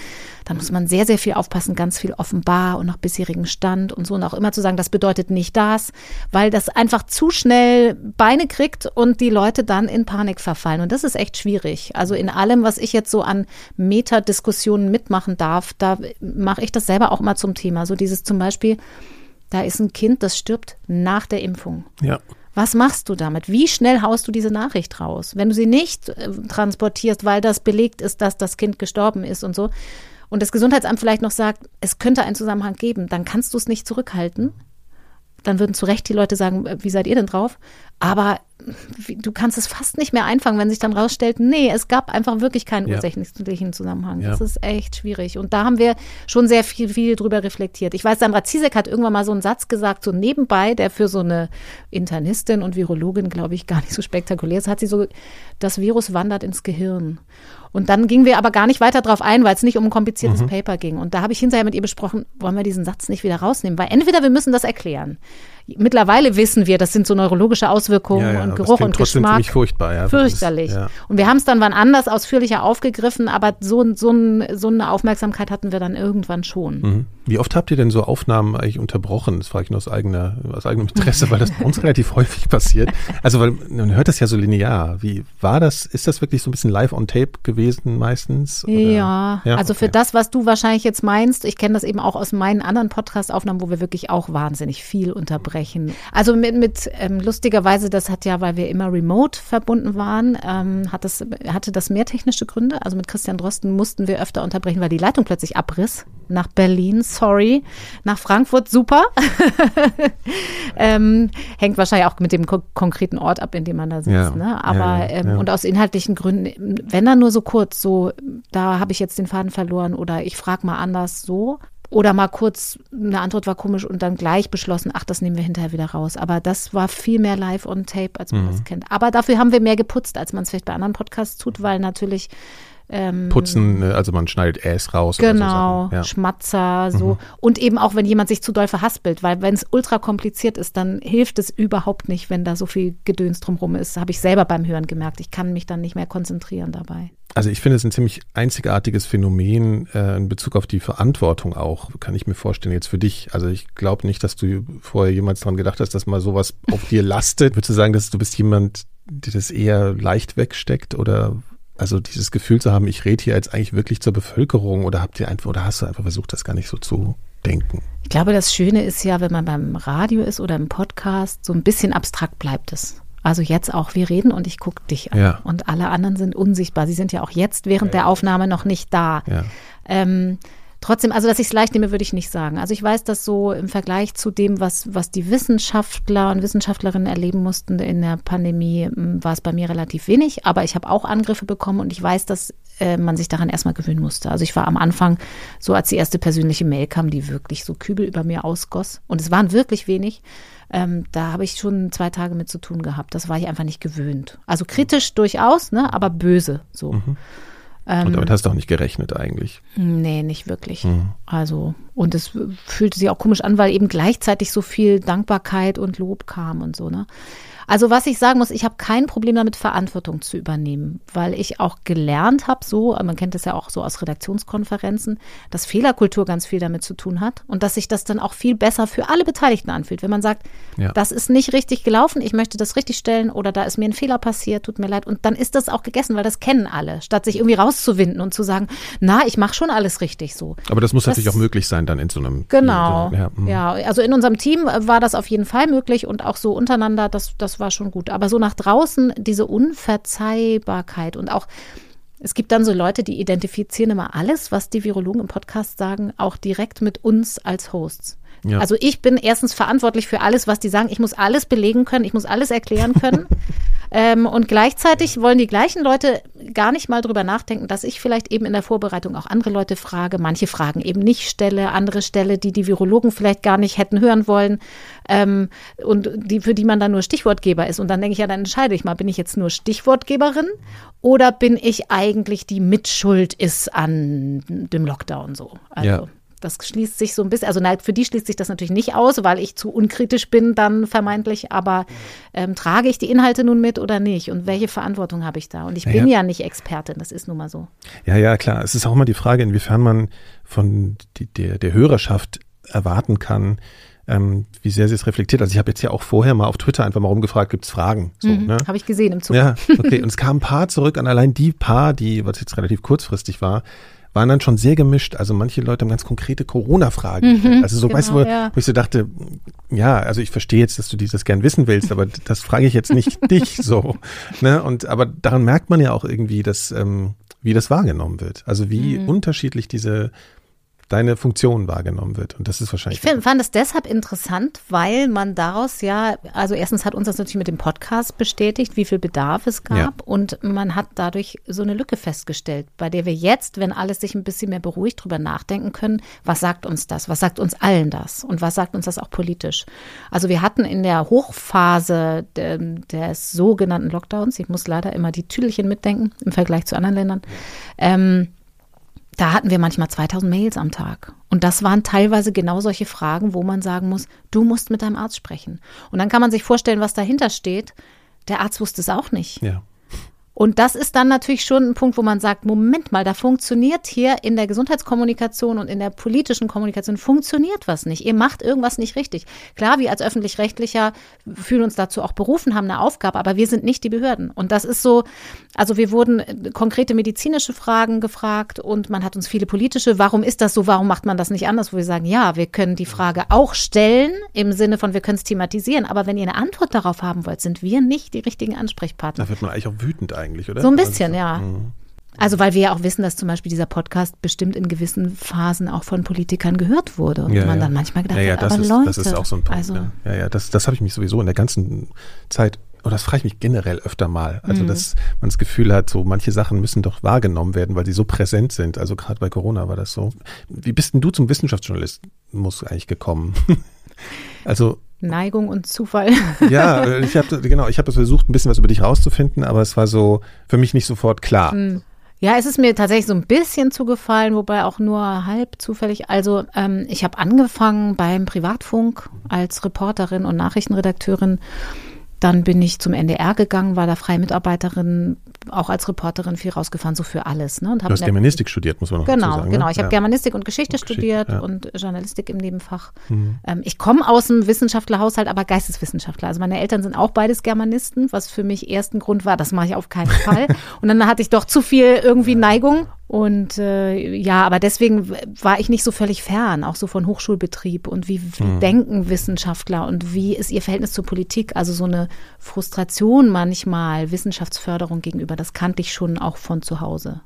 A: dann muss man sehr, sehr viel aufpassen, ganz viel offenbar und nach bisherigen Stand und so und auch immer zu sagen, das bedeutet nicht das, weil das einfach zu schnell Beine kriegt und die Leute dann in Panik verfallen. Und das ist echt schwierig. Also in allem, was ich jetzt so an Metadiskussionen mitmachen darf, da mache ich das selber auch mal zum Thema. So dieses zum Beispiel, da ist ein Kind, das stirbt nach der Impfung. Ja. Was machst du damit? Wie schnell haust du diese Nachricht raus? Wenn du sie nicht äh, transportierst, weil das belegt ist, dass das Kind gestorben ist und so, und das Gesundheitsamt vielleicht noch sagt, es könnte einen Zusammenhang geben, dann kannst du es nicht zurückhalten. Dann würden zu Recht die Leute sagen, äh, wie seid ihr denn drauf? Aber du kannst es fast nicht mehr einfangen, wenn sich dann rausstellt, nee, es gab einfach wirklich keinen ja. ursächlichen Zusammenhang. Ja. Das ist echt schwierig. Und da haben wir schon sehr viel, viel drüber reflektiert. Ich weiß, Sandra Ziesek hat irgendwann mal so einen Satz gesagt, so nebenbei, der für so eine Internistin und Virologin, glaube ich, gar nicht so spektakulär ist, hat sie so, das Virus wandert ins Gehirn. Und dann gingen wir aber gar nicht weiter darauf ein, weil es nicht um ein kompliziertes mhm. Paper ging. Und da habe ich hinterher mit ihr besprochen, wollen wir diesen Satz nicht wieder rausnehmen? Weil entweder wir müssen das erklären. Mittlerweile wissen wir, das sind so neurologische Auswirkungen ja, ja, und Geruch und Geschmack. Ziemlich
B: furchtbar, ja.
A: Fürchterlich. Ist, ja. Und wir haben es dann wann anders ausführlicher aufgegriffen, aber so, so, so eine Aufmerksamkeit hatten wir dann irgendwann schon. Mhm.
B: Wie oft habt ihr denn so Aufnahmen eigentlich unterbrochen? Das frage ich nur aus, eigener, aus eigenem Interesse, weil das bei uns *laughs* relativ häufig passiert. Also, weil man hört das ja so linear. Wie war das? Ist das wirklich so ein bisschen live on tape gewesen meistens?
A: Ja, ja, also okay. für das, was du wahrscheinlich jetzt meinst, ich kenne das eben auch aus meinen anderen Podcast-Aufnahmen, wo wir wirklich auch wahnsinnig viel unterbrechen. Also mit, mit ähm, lustigerweise, das hat ja, weil wir immer remote verbunden waren, ähm, hat das, hatte das mehr technische Gründe. Also mit Christian Drosten mussten wir öfter unterbrechen, weil die Leitung plötzlich abriss nach Berlin sorry. Nach Frankfurt, super. *laughs* ähm, hängt wahrscheinlich auch mit dem ko konkreten Ort ab, in dem man da sitzt. Ja, ne? Aber ja, ähm, ja. und aus inhaltlichen Gründen, wenn dann nur so kurz, so, da habe ich jetzt den Faden verloren oder ich frage mal anders so. Oder mal kurz, eine Antwort war komisch und dann gleich beschlossen, ach, das nehmen wir hinterher wieder raus. Aber das war viel mehr live on tape, als man mhm. das kennt. Aber dafür haben wir mehr geputzt, als man es vielleicht bei anderen Podcasts tut, weil natürlich
B: Ähm, Putzen, ne, also man schneidet Äs raus.
A: Genau, so ja. Schmatzer, so. Mhm. Und eben auch, wenn jemand sich zu doll verhaspelt, weil wenn es ultra kompliziert ist, dann hilft es überhaupt nicht, wenn da so viel Gedöns drumherum ist. Habe ich selber beim Hören gemerkt. Ich kann mich dann nicht mehr konzentrieren dabei.
B: Also ich finde es ein ziemlich einzigartiges Phänomen äh, in Bezug auf die Verantwortung auch, kann ich mir vorstellen, jetzt für dich. Also ich glaube nicht, dass du vorher jemals daran gedacht hast, dass mal sowas auf dir lastet. Würdest du sagen, dass du bist jemand, der das eher leicht wegsteckt oder also dieses Gefühl zu haben, ich rede hier jetzt eigentlich wirklich zur Bevölkerung oder habt ihr einfach oder hast du einfach versucht, das gar nicht so zu denken?
A: Ich glaube, das Schöne ist ja, wenn man beim Radio ist oder im Podcast, so ein bisschen abstrakt bleibt es. Also jetzt auch, wir reden und ich gucke dich an. Ja. Und alle anderen sind unsichtbar. Sie sind ja auch jetzt während ja. der Aufnahme noch nicht da. Ja. Ähm, trotzdem, also dass ich es leicht nehme, würde ich nicht sagen. Also ich weiß, dass so im Vergleich zu dem, was, was die Wissenschaftler und Wissenschaftlerinnen erleben mussten in der Pandemie, war es bei mir relativ wenig. Aber ich habe auch Angriffe bekommen und ich weiß, dass äh, man sich daran erstmal gewöhnen musste. Also ich war am Anfang so, als die erste persönliche Mail kam, die wirklich so Kübel über mir ausgoss. Und es waren wirklich wenig. Ähm, da habe ich schon zwei Tage mit zu tun gehabt. Das war ich einfach nicht gewöhnt. Also kritisch durchaus, ne, aber böse so. Mhm.
B: Ähm, und damit hast du auch nicht gerechnet eigentlich.
A: Nee, nicht wirklich. Mhm. Also, und es fühlte sich auch komisch an, weil eben gleichzeitig so viel Dankbarkeit und Lob kam und so, ne? Also was ich sagen muss, ich habe kein Problem damit, Verantwortung zu übernehmen, weil ich auch gelernt habe, so, man kennt das ja auch so aus Redaktionskonferenzen, dass Fehlerkultur ganz viel damit zu tun hat und dass sich das dann auch viel besser für alle Beteiligten anfühlt. Wenn man sagt, ja. das ist nicht richtig gelaufen, ich möchte das richtig stellen oder da ist mir ein Fehler passiert, tut mir leid. Und dann ist das auch gegessen, weil das kennen alle, statt sich irgendwie rauszuwinden und zu sagen, na, ich mache schon alles richtig so.
B: Aber das muss das, natürlich auch möglich sein dann in so einem
A: Genau. Team. Ja, hm. ja, also in unserem Team war das auf jeden Fall möglich und auch so untereinander, das das war schon gut. Aber so nach draußen diese Unverzeihbarkeit und auch es gibt dann so Leute, die identifizieren immer alles, was die Virologen im Podcast sagen, auch direkt mit uns als Hosts. Ja. Also ich bin erstens verantwortlich für alles, was die sagen. Ich muss alles belegen können, ich muss alles erklären können. *laughs* ähm, und gleichzeitig wollen die gleichen Leute gar nicht mal drüber nachdenken, dass ich vielleicht eben in der Vorbereitung auch andere Leute frage. Manche Fragen eben nicht stelle, andere stelle, die die Virologen vielleicht gar nicht hätten hören wollen. Ähm, und die, für die man dann nur Stichwortgeber ist. Und dann denke ich ja, dann entscheide ich mal, bin ich jetzt nur Stichwortgeberin oder bin ich eigentlich die Mitschuld ist an dem Lockdown so? Also. Ja. Das schließt sich so ein bisschen, also nein, für die schließt sich das natürlich nicht aus, weil ich zu unkritisch bin dann vermeintlich, aber ähm, trage ich die Inhalte nun mit oder nicht und welche Verantwortung habe ich da? Und ich bin ja. nicht Expertin, das ist nun mal so.
B: Ja, ja, klar. Es ist auch immer die Frage, inwiefern man von die, der, der Hörerschaft erwarten kann, ähm, wie sehr sie es reflektiert. Also ich habe jetzt ja auch vorher mal auf Twitter einfach mal rumgefragt, gibt es Fragen?
A: So, mhm, ne? Habe ich gesehen im Zug.
B: Ja, okay. Und es kamen ein paar zurück an allein die paar, die, was jetzt relativ kurzfristig war, waren dann schon sehr gemischt. Also manche Leute haben ganz konkrete Corona-Fragen. Mhm, also so, genau, weißt du, wo, ja. wo, ich so dachte, ja, also ich verstehe jetzt, dass du dieses gern wissen willst, aber das frage ich jetzt nicht *laughs* dich so. Ne? Und aber daran merkt man ja auch irgendwie, dass ähm, wie das wahrgenommen wird. Also wie mhm. unterschiedlich diese deine Funktion wahrgenommen wird. Und das ist wahrscheinlich.
A: Ich find, fand es deshalb interessant, weil man daraus ja, also erstens hat uns das natürlich mit dem Podcast bestätigt, wie viel Bedarf es gab. Ja. Und man hat dadurch so eine Lücke festgestellt, bei der wir jetzt, wenn alles sich ein bisschen mehr beruhigt, drüber nachdenken können, was sagt uns das? Was sagt uns allen das? Und was sagt uns das auch politisch? Also wir hatten in der Hochphase des sogenannten Lockdowns, ich muss leider immer die Tüdelchen mitdenken im Vergleich zu anderen Ländern, ähm, da hatten wir manchmal 2000 Mails am Tag. Und das waren teilweise genau solche Fragen, wo man sagen muss, du musst mit deinem Arzt sprechen. Und dann kann man sich vorstellen, was dahinter steht. Der Arzt wusste es auch nicht. Ja. Und das ist dann natürlich schon ein Punkt, wo man sagt, Moment mal, da funktioniert hier in der Gesundheitskommunikation und in der politischen Kommunikation funktioniert was nicht. Ihr macht irgendwas nicht richtig. Klar, wir als öffentlich-rechtlicher fühlen uns dazu auch berufen, haben eine Aufgabe, aber wir sind nicht die Behörden. Und das ist so, also wir wurden konkrete medizinische Fragen gefragt und man hat uns viele politische, warum ist das so, warum macht man das nicht anders, wo wir sagen, ja, wir können die Frage auch stellen im Sinne von, wir können es thematisieren, aber wenn ihr eine Antwort darauf haben wollt, sind wir nicht die richtigen Ansprechpartner.
B: Da wird man eigentlich auch wütend oder?
A: So ein bisschen, ja. Mhm. Also weil wir ja auch wissen, dass zum Beispiel dieser Podcast bestimmt in gewissen Phasen auch von Politikern gehört wurde. Und ja, man ja. dann manchmal gedacht
B: ja, ja,
A: hat,
B: das
A: aber
B: ist,
A: Leute.
B: Das ist auch so ein Punkt. Also, ja, ja, das, das habe ich mich sowieso in der ganzen Zeit, oder das frage ich mich generell öfter mal. Also mhm. dass man das Gefühl hat, so manche Sachen müssen doch wahrgenommen werden, weil sie so präsent sind. Also gerade bei Corona war das so. Wie bist denn du zum Wissenschaftsjournalismus eigentlich gekommen? *laughs*
A: also Neigung und Zufall. *laughs*
B: Ja, ich habe genau, ich habe versucht, ein bisschen was über dich rauszufinden, aber es war so für mich nicht sofort klar. Hm.
A: Ja, es ist mir tatsächlich so ein bisschen zugefallen, wobei auch nur halb zufällig. Also ähm, ich habe angefangen beim Privatfunk als Reporterin und Nachrichtenredakteurin dann bin ich zum NDR gegangen, war da freie Mitarbeiterin, auch als Reporterin viel rausgefahren, so für alles. Ne?
B: Und du hast Germanistik studiert, muss man noch
A: genau,
B: sagen.
A: Genau, genau. Ich ja. habe Germanistik und Geschichte und studiert ja. und Journalistik im Nebenfach. Mhm. Ähm, ich komme aus einem Wissenschaftlerhaushalt, aber Geisteswissenschaftler. Also meine Eltern sind auch beides Germanisten, was für mich ersten Grund war, das mache ich auf keinen *laughs* Fall. und dann hatte ich doch zu viel irgendwie Neigung und äh, ja, aber deswegen war ich nicht so völlig fern, auch so von Hochschulbetrieb und wie, wie mhm. denken Wissenschaftler und wie ist ihr Verhältnis zur Politik. Also so eine Frustration manchmal, Wissenschaftsförderung gegenüber, das kannte ich schon auch von zu Hause.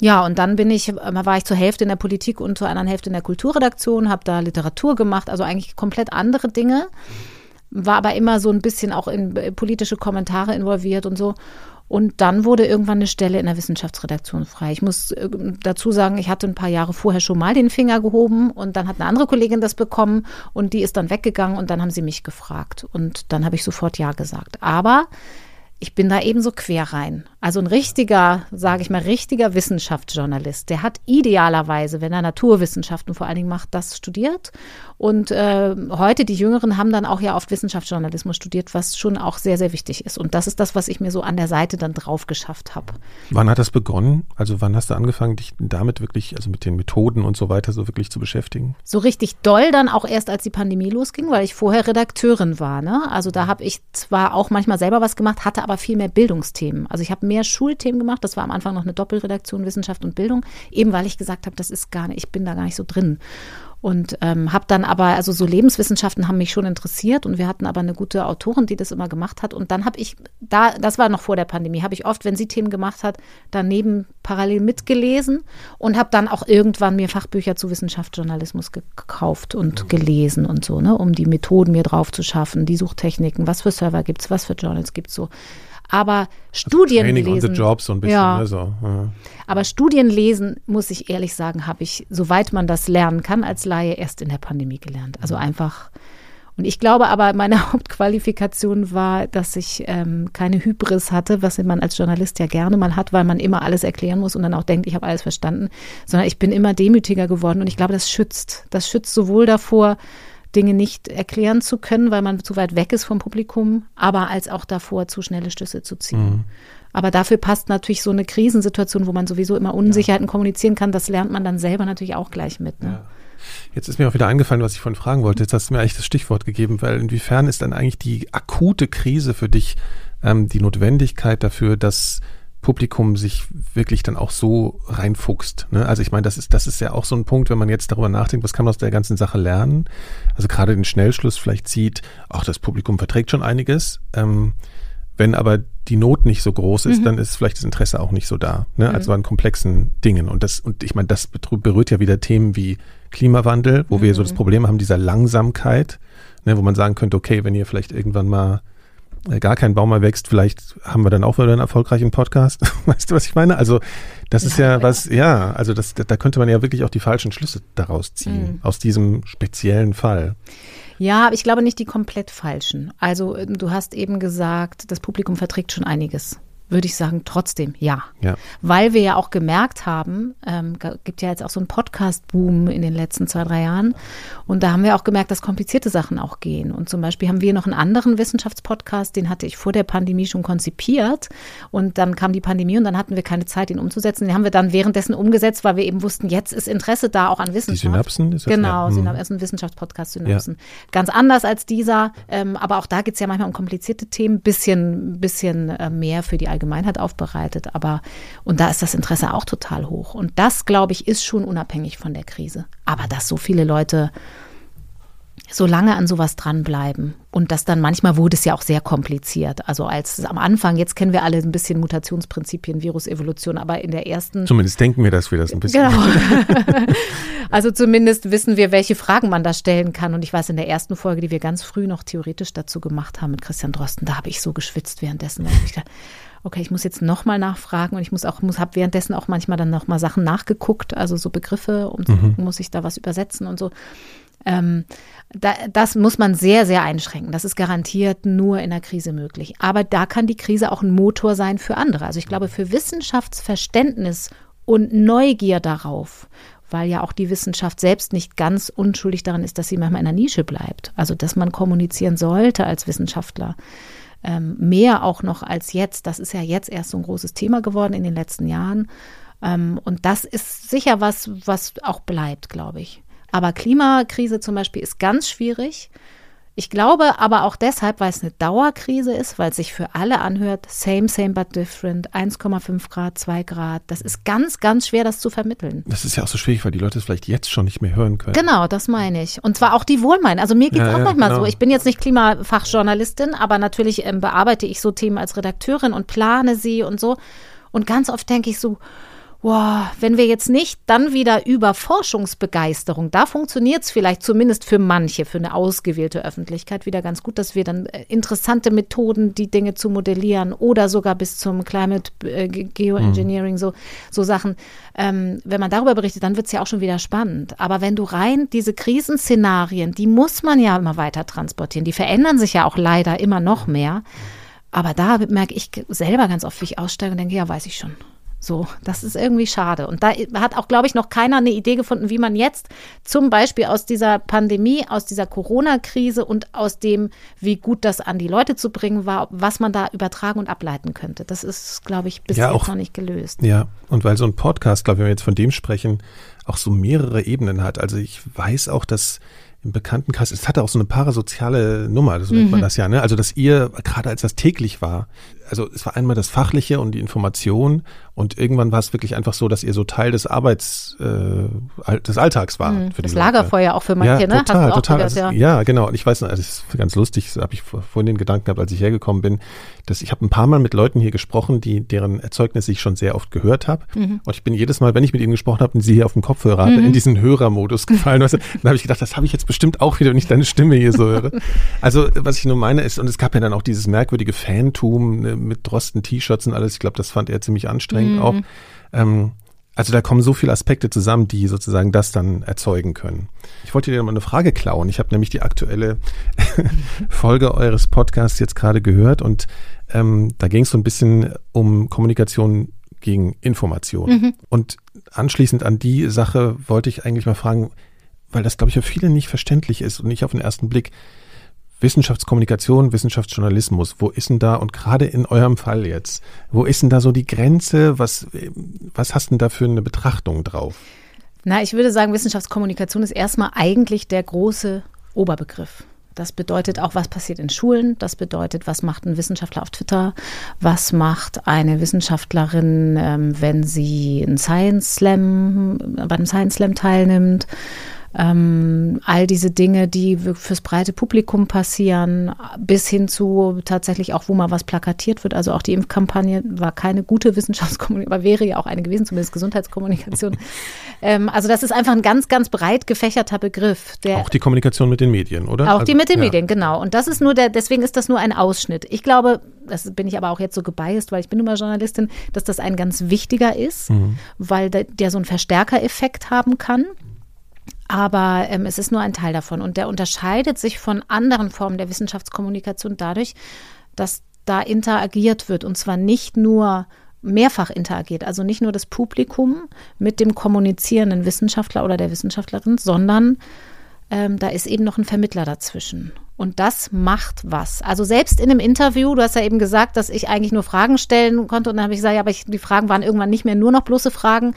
A: Ja, und dann bin ich, war ich zur Hälfte in der Politik und zur anderen Hälfte in der Kulturredaktion, habe da Literatur gemacht, also eigentlich komplett andere Dinge, war aber immer so ein bisschen auch in politische Kommentare involviert und so. Und dann wurde irgendwann eine Stelle in der Wissenschaftsredaktion frei. Ich muss äh, dazu sagen, ich hatte ein paar Jahre vorher schon mal den Finger gehoben und dann hat eine andere Kollegin das bekommen und die ist dann weggegangen und dann haben sie mich gefragt. Und dann habe ich sofort Ja gesagt. Aber ich bin da eben so quer rein. Also ein richtiger, sage ich mal, richtiger Wissenschaftsjournalist, der hat idealerweise, wenn er Naturwissenschaften vor allen Dingen macht, das studiert. Und äh, heute, die Jüngeren haben dann auch ja oft Wissenschaftsjournalismus studiert, was schon auch sehr, sehr wichtig ist. Und das ist das, was ich mir so an der Seite dann drauf geschafft habe.
B: Wann hat das begonnen? Also wann hast du angefangen, dich damit wirklich, also mit den Methoden und so weiter, so wirklich zu beschäftigen?
A: So richtig doll dann auch erst, als die Pandemie losging, weil ich vorher Redakteurin war. Ne? Also da habe ich zwar auch manchmal selber was gemacht, hatte aber viel mehr Bildungsthemen. Also ich habe mehr Schulthemen gemacht. Das war am Anfang noch eine Doppelredaktion Wissenschaft und Bildung, eben weil ich gesagt habe, das ist gar nicht, ich bin da gar nicht so drin. Und ähm, habe dann aber, also so Lebenswissenschaften haben mich schon interessiert und wir hatten aber eine gute Autorin, die das immer gemacht hat. Und dann habe ich, da, das war noch vor der Pandemie, habe ich oft, wenn sie Themen gemacht hat, daneben parallel mitgelesen und habe dann auch irgendwann mir Fachbücher zu Wissenschaftsjournalismus gekauft und mhm. gelesen und so, ne, um die Methoden mir drauf zu schaffen, die Suchtechniken, was für Server gibt's, was für Journals gibt's so. Aber Studien Training lesen.
B: On the job so ein bisschen. Ja. Ne, so. ja.
A: Aber Studien lesen, muss ich ehrlich sagen, habe ich, soweit man das lernen kann, als Laie erst in der Pandemie gelernt. Also mhm. einfach. Und ich glaube aber, meine *laughs* Hauptqualifikation war, dass ich ähm, keine Hybris hatte, was man als Journalist ja gerne mal hat, weil man immer alles erklären muss und dann auch denkt, ich habe alles verstanden, sondern ich bin immer demütiger geworden und ich glaube, das schützt. Das schützt sowohl davor, Dinge nicht erklären zu können, weil man zu weit weg ist vom Publikum, aber als auch davor zu schnelle Schlüsse zu ziehen. Mhm. Aber dafür passt natürlich so eine Krisensituation, wo man sowieso immer Unsicherheiten ja. kommunizieren kann, das lernt man dann selber natürlich auch gleich mit. Ne? Ja.
B: Jetzt ist mir auch wieder eingefallen, was ich vorhin fragen wollte. Jetzt hast du mir eigentlich das Stichwort gegeben, weil inwiefern ist dann eigentlich die akute Krise für dich ähm, die Notwendigkeit dafür, dass Publikum sich wirklich dann auch so reinfuchst. Ne? Also ich meine, das ist, das ist ja auch so ein Punkt, wenn man jetzt darüber nachdenkt, was kann man aus der ganzen Sache lernen. Also gerade den Schnellschluss vielleicht zieht, auch das Publikum verträgt schon einiges. Ähm, wenn aber die Not nicht so groß ist, mhm. dann ist vielleicht das Interesse auch nicht so da. Ne? Mhm. Also an komplexen Dingen. Und das, und ich meine, das berührt ja wieder Themen wie Klimawandel, wo mhm. wir so das mhm. Problem haben dieser Langsamkeit, ne, wo man sagen könnte, okay, wenn ihr vielleicht irgendwann mal gar kein Baum mehr wächst, vielleicht haben wir dann auch wieder einen erfolgreichen Podcast. *laughs* Weißt du, was ich meine? Also das ist ja, ja was, ja, also das, da könnte man ja wirklich auch die falschen Schlüsse daraus ziehen, mhm. aus diesem speziellen Fall.
A: Ja, aber ich glaube nicht die komplett falschen. Also du hast eben gesagt, das Publikum verträgt schon einiges würde ich sagen, trotzdem ja. ja. Weil wir ja auch gemerkt haben, ähm, gibt ja jetzt auch so einen Podcast-Boom in den letzten zwei, drei Jahren. Und da haben wir auch gemerkt, dass komplizierte Sachen auch gehen. Und zum Beispiel haben wir noch einen anderen Wissenschaftspodcast, den hatte ich vor der Pandemie schon konzipiert. Und dann kam die Pandemie und dann hatten wir keine Zeit, ihn umzusetzen. Den haben wir dann währenddessen umgesetzt, weil wir eben wussten, jetzt ist Interesse da auch an Wissenschaft. Die
B: Synapsen? Ist
A: das genau, ja. Synapsen, ist ein Wissenschaftspodcast Synapsen. Ja. Ganz anders als dieser, ähm, aber auch da geht es ja manchmal um komplizierte Themen, bisschen, bisschen äh, mehr für die Allgemeinheit aufbereitet. Aber, und da ist das Interesse auch total hoch. Und das, glaube ich, ist schon unabhängig von der Krise. Aber dass so viele Leute so lange an sowas dranbleiben und das dann manchmal wurde es ja auch sehr kompliziert. Also als am Anfang, jetzt kennen wir alle ein bisschen Mutationsprinzipien, Virusevolution, aber in der ersten.
B: Zumindest denken wir, dass wir das ein bisschen.
A: Genau. *laughs* also zumindest wissen wir, welche Fragen man da stellen kann. Und ich weiß, in der ersten Folge, die wir ganz früh noch theoretisch dazu gemacht haben mit Christian Drosten, da habe ich so geschwitzt währenddessen. Okay, ich muss jetzt nochmal nachfragen und ich muss auch, muss, habe währenddessen auch manchmal dann nochmal Sachen nachgeguckt, also so Begriffe, um zu mhm. gucken, muss ich da was übersetzen und so. Ähm, da, das muss man sehr, sehr einschränken. Das ist garantiert nur in der Krise möglich. Aber da kann die Krise auch ein Motor sein für andere. Also ich glaube, für Wissenschaftsverständnis und Neugier darauf, weil ja auch die Wissenschaft selbst nicht ganz unschuldig daran ist, dass sie manchmal in der Nische bleibt. Also dass man kommunizieren sollte als Wissenschaftler. Ähm, mehr auch noch als jetzt. Das ist ja jetzt erst so ein großes Thema geworden in den letzten Jahren. Ähm, und das ist sicher was, was auch bleibt, glaube ich. Aber Klimakrise zum Beispiel ist ganz schwierig. Ich glaube aber auch deshalb, weil es eine Dauerkrise ist, weil es sich für alle anhört, same, same but different, 1,5 Grad, 2 Grad. Das ist ganz, ganz schwer, das zu vermitteln.
B: Das ist ja auch so schwierig, weil die Leute es vielleicht jetzt schon nicht mehr hören können.
A: Genau, das meine ich. Und zwar auch die Wohlmeinen. Also mir geht es ja, auch ja, manchmal genau. so. Ich bin jetzt nicht Klimafachjournalistin, aber natürlich ähm, bearbeite ich so Themen als Redakteurin und plane sie und so. Und ganz oft denke ich so, Boah, wenn wir jetzt nicht dann wieder über Forschungsbegeisterung, da funktioniert es vielleicht zumindest für manche, für eine ausgewählte Öffentlichkeit wieder ganz gut, dass wir dann äh, interessante Methoden, die Dinge zu modellieren oder sogar bis zum Climate äh, Geoengineering, mhm. so, so Sachen, ähm, wenn man darüber berichtet, dann wird es ja auch schon wieder spannend. Aber wenn du rein diese Krisenszenarien, die muss man ja immer weiter transportieren, die verändern sich ja auch leider immer noch mehr. Aber da merke ich selber ganz oft, wie ich aussteige und denke, ja, weiß ich schon. So, das ist irgendwie schade. Und da hat auch, glaube ich, noch keiner eine Idee gefunden, wie man jetzt zum Beispiel aus dieser Pandemie, aus dieser Corona-Krise und aus dem, wie gut das an die Leute zu bringen war, was man da übertragen und ableiten könnte. Das ist, glaube ich, bis ja, jetzt auch, noch nicht gelöst.
B: Ja, und weil so ein Podcast, glaube ich, wenn wir jetzt von dem sprechen, auch so mehrere Ebenen hat. Also ich weiß auch, dass im Bekanntenkreis, es hatte auch so eine parasoziale Nummer, so nennt mhm. man das ja, ne? Also, dass ihr, gerade als das täglich war, also es war einmal das Fachliche und die Information und irgendwann war es wirklich einfach so, dass ihr so Teil des Arbeits, äh, des Alltags war.
A: Mhm, das Lagerfeuer auch für manche,
B: ja,
A: ne?
B: Total, total. Gehört, also, ja. ja. genau. Und ich weiß noch, also das ist ganz lustig, das habe ich vorhin den Gedanken gehabt, als ich hergekommen bin, dass ich habe ein paar Mal mit Leuten hier gesprochen, die deren Erzeugnisse ich schon sehr oft gehört habe. Mhm. Und ich bin jedes Mal, wenn ich mit ihnen gesprochen habe und sie hier auf dem Kopfhörer hatte, mhm. in diesen Hörermodus gefallen. Weißt du? Dann habe ich gedacht, das habe ich jetzt bestimmt auch wieder, wenn ich deine Stimme hier so höre. *laughs* Also, was ich nur meine ist, und es gab ja dann auch dieses merkwürdige Fantum ne, mit Drosten-T-Shirts und alles. Ich glaube, das fand er ziemlich anstrengend mhm. auch. Ähm, also da kommen so viele Aspekte zusammen, die sozusagen das dann erzeugen können. Ich wollte dir mal eine Frage klauen. Ich habe nämlich die aktuelle *laughs* Folge eures Podcasts jetzt gerade gehört und ähm, da ging es so ein bisschen um Kommunikation gegen Information. Mhm. Und anschließend an die Sache wollte ich eigentlich mal fragen, weil das, glaube ich, für viele nicht verständlich ist und nicht auf den ersten Blick. Wissenschaftskommunikation, Wissenschaftsjournalismus, wo ist denn da, und gerade in eurem Fall jetzt, wo ist denn da so die Grenze? Was, was hast denn da für eine Betrachtung drauf?
A: Na, ich würde sagen, Wissenschaftskommunikation ist erstmal eigentlich der große Oberbegriff. Das bedeutet auch, was passiert in Schulen. Das bedeutet, was macht ein Wissenschaftler auf Twitter? Was macht eine Wissenschaftlerin, ähm, wenn sie einen Science Slam, bei einem Science Slam teilnimmt? Ähm, all diese Dinge, die fürs breite Publikum passieren, bis hin zu tatsächlich auch, wo mal was plakatiert wird. Also auch die Impfkampagne war keine gute *laughs* Wissenschaftskommunikation, aber wäre ja auch eine gewesen, zumindest Gesundheitskommunikation. *laughs* ähm, also das ist einfach ein ganz, ganz breit gefächerter Begriff.
B: auch die Kommunikation mit den Medien, oder?
A: Auch also, die mit den ja. Medien, genau. Und das ist nur der, deswegen ist das nur ein Ausschnitt. Ich glaube, das bin ich aber auch jetzt so gebiased, weil ich bin nun mal Journalistin, dass das ein ganz wichtiger ist, mhm. weil der, der so einen Verstärkereffekt haben kann. Aber ähm, es ist nur ein Teil davon. Und der unterscheidet sich von anderen Formen der Wissenschaftskommunikation dadurch, dass da interagiert wird. Und zwar nicht nur mehrfach interagiert, also nicht nur das Publikum mit dem kommunizierenden Wissenschaftler oder der Wissenschaftlerin, sondern ähm, da ist eben noch ein Vermittler dazwischen. Und das macht was. Also selbst in einem Interview, du hast ja eben gesagt, dass ich eigentlich nur Fragen stellen konnte. Und dann habe ich gesagt, ja, aber ich, die Fragen waren irgendwann nicht mehr nur noch bloße Fragen.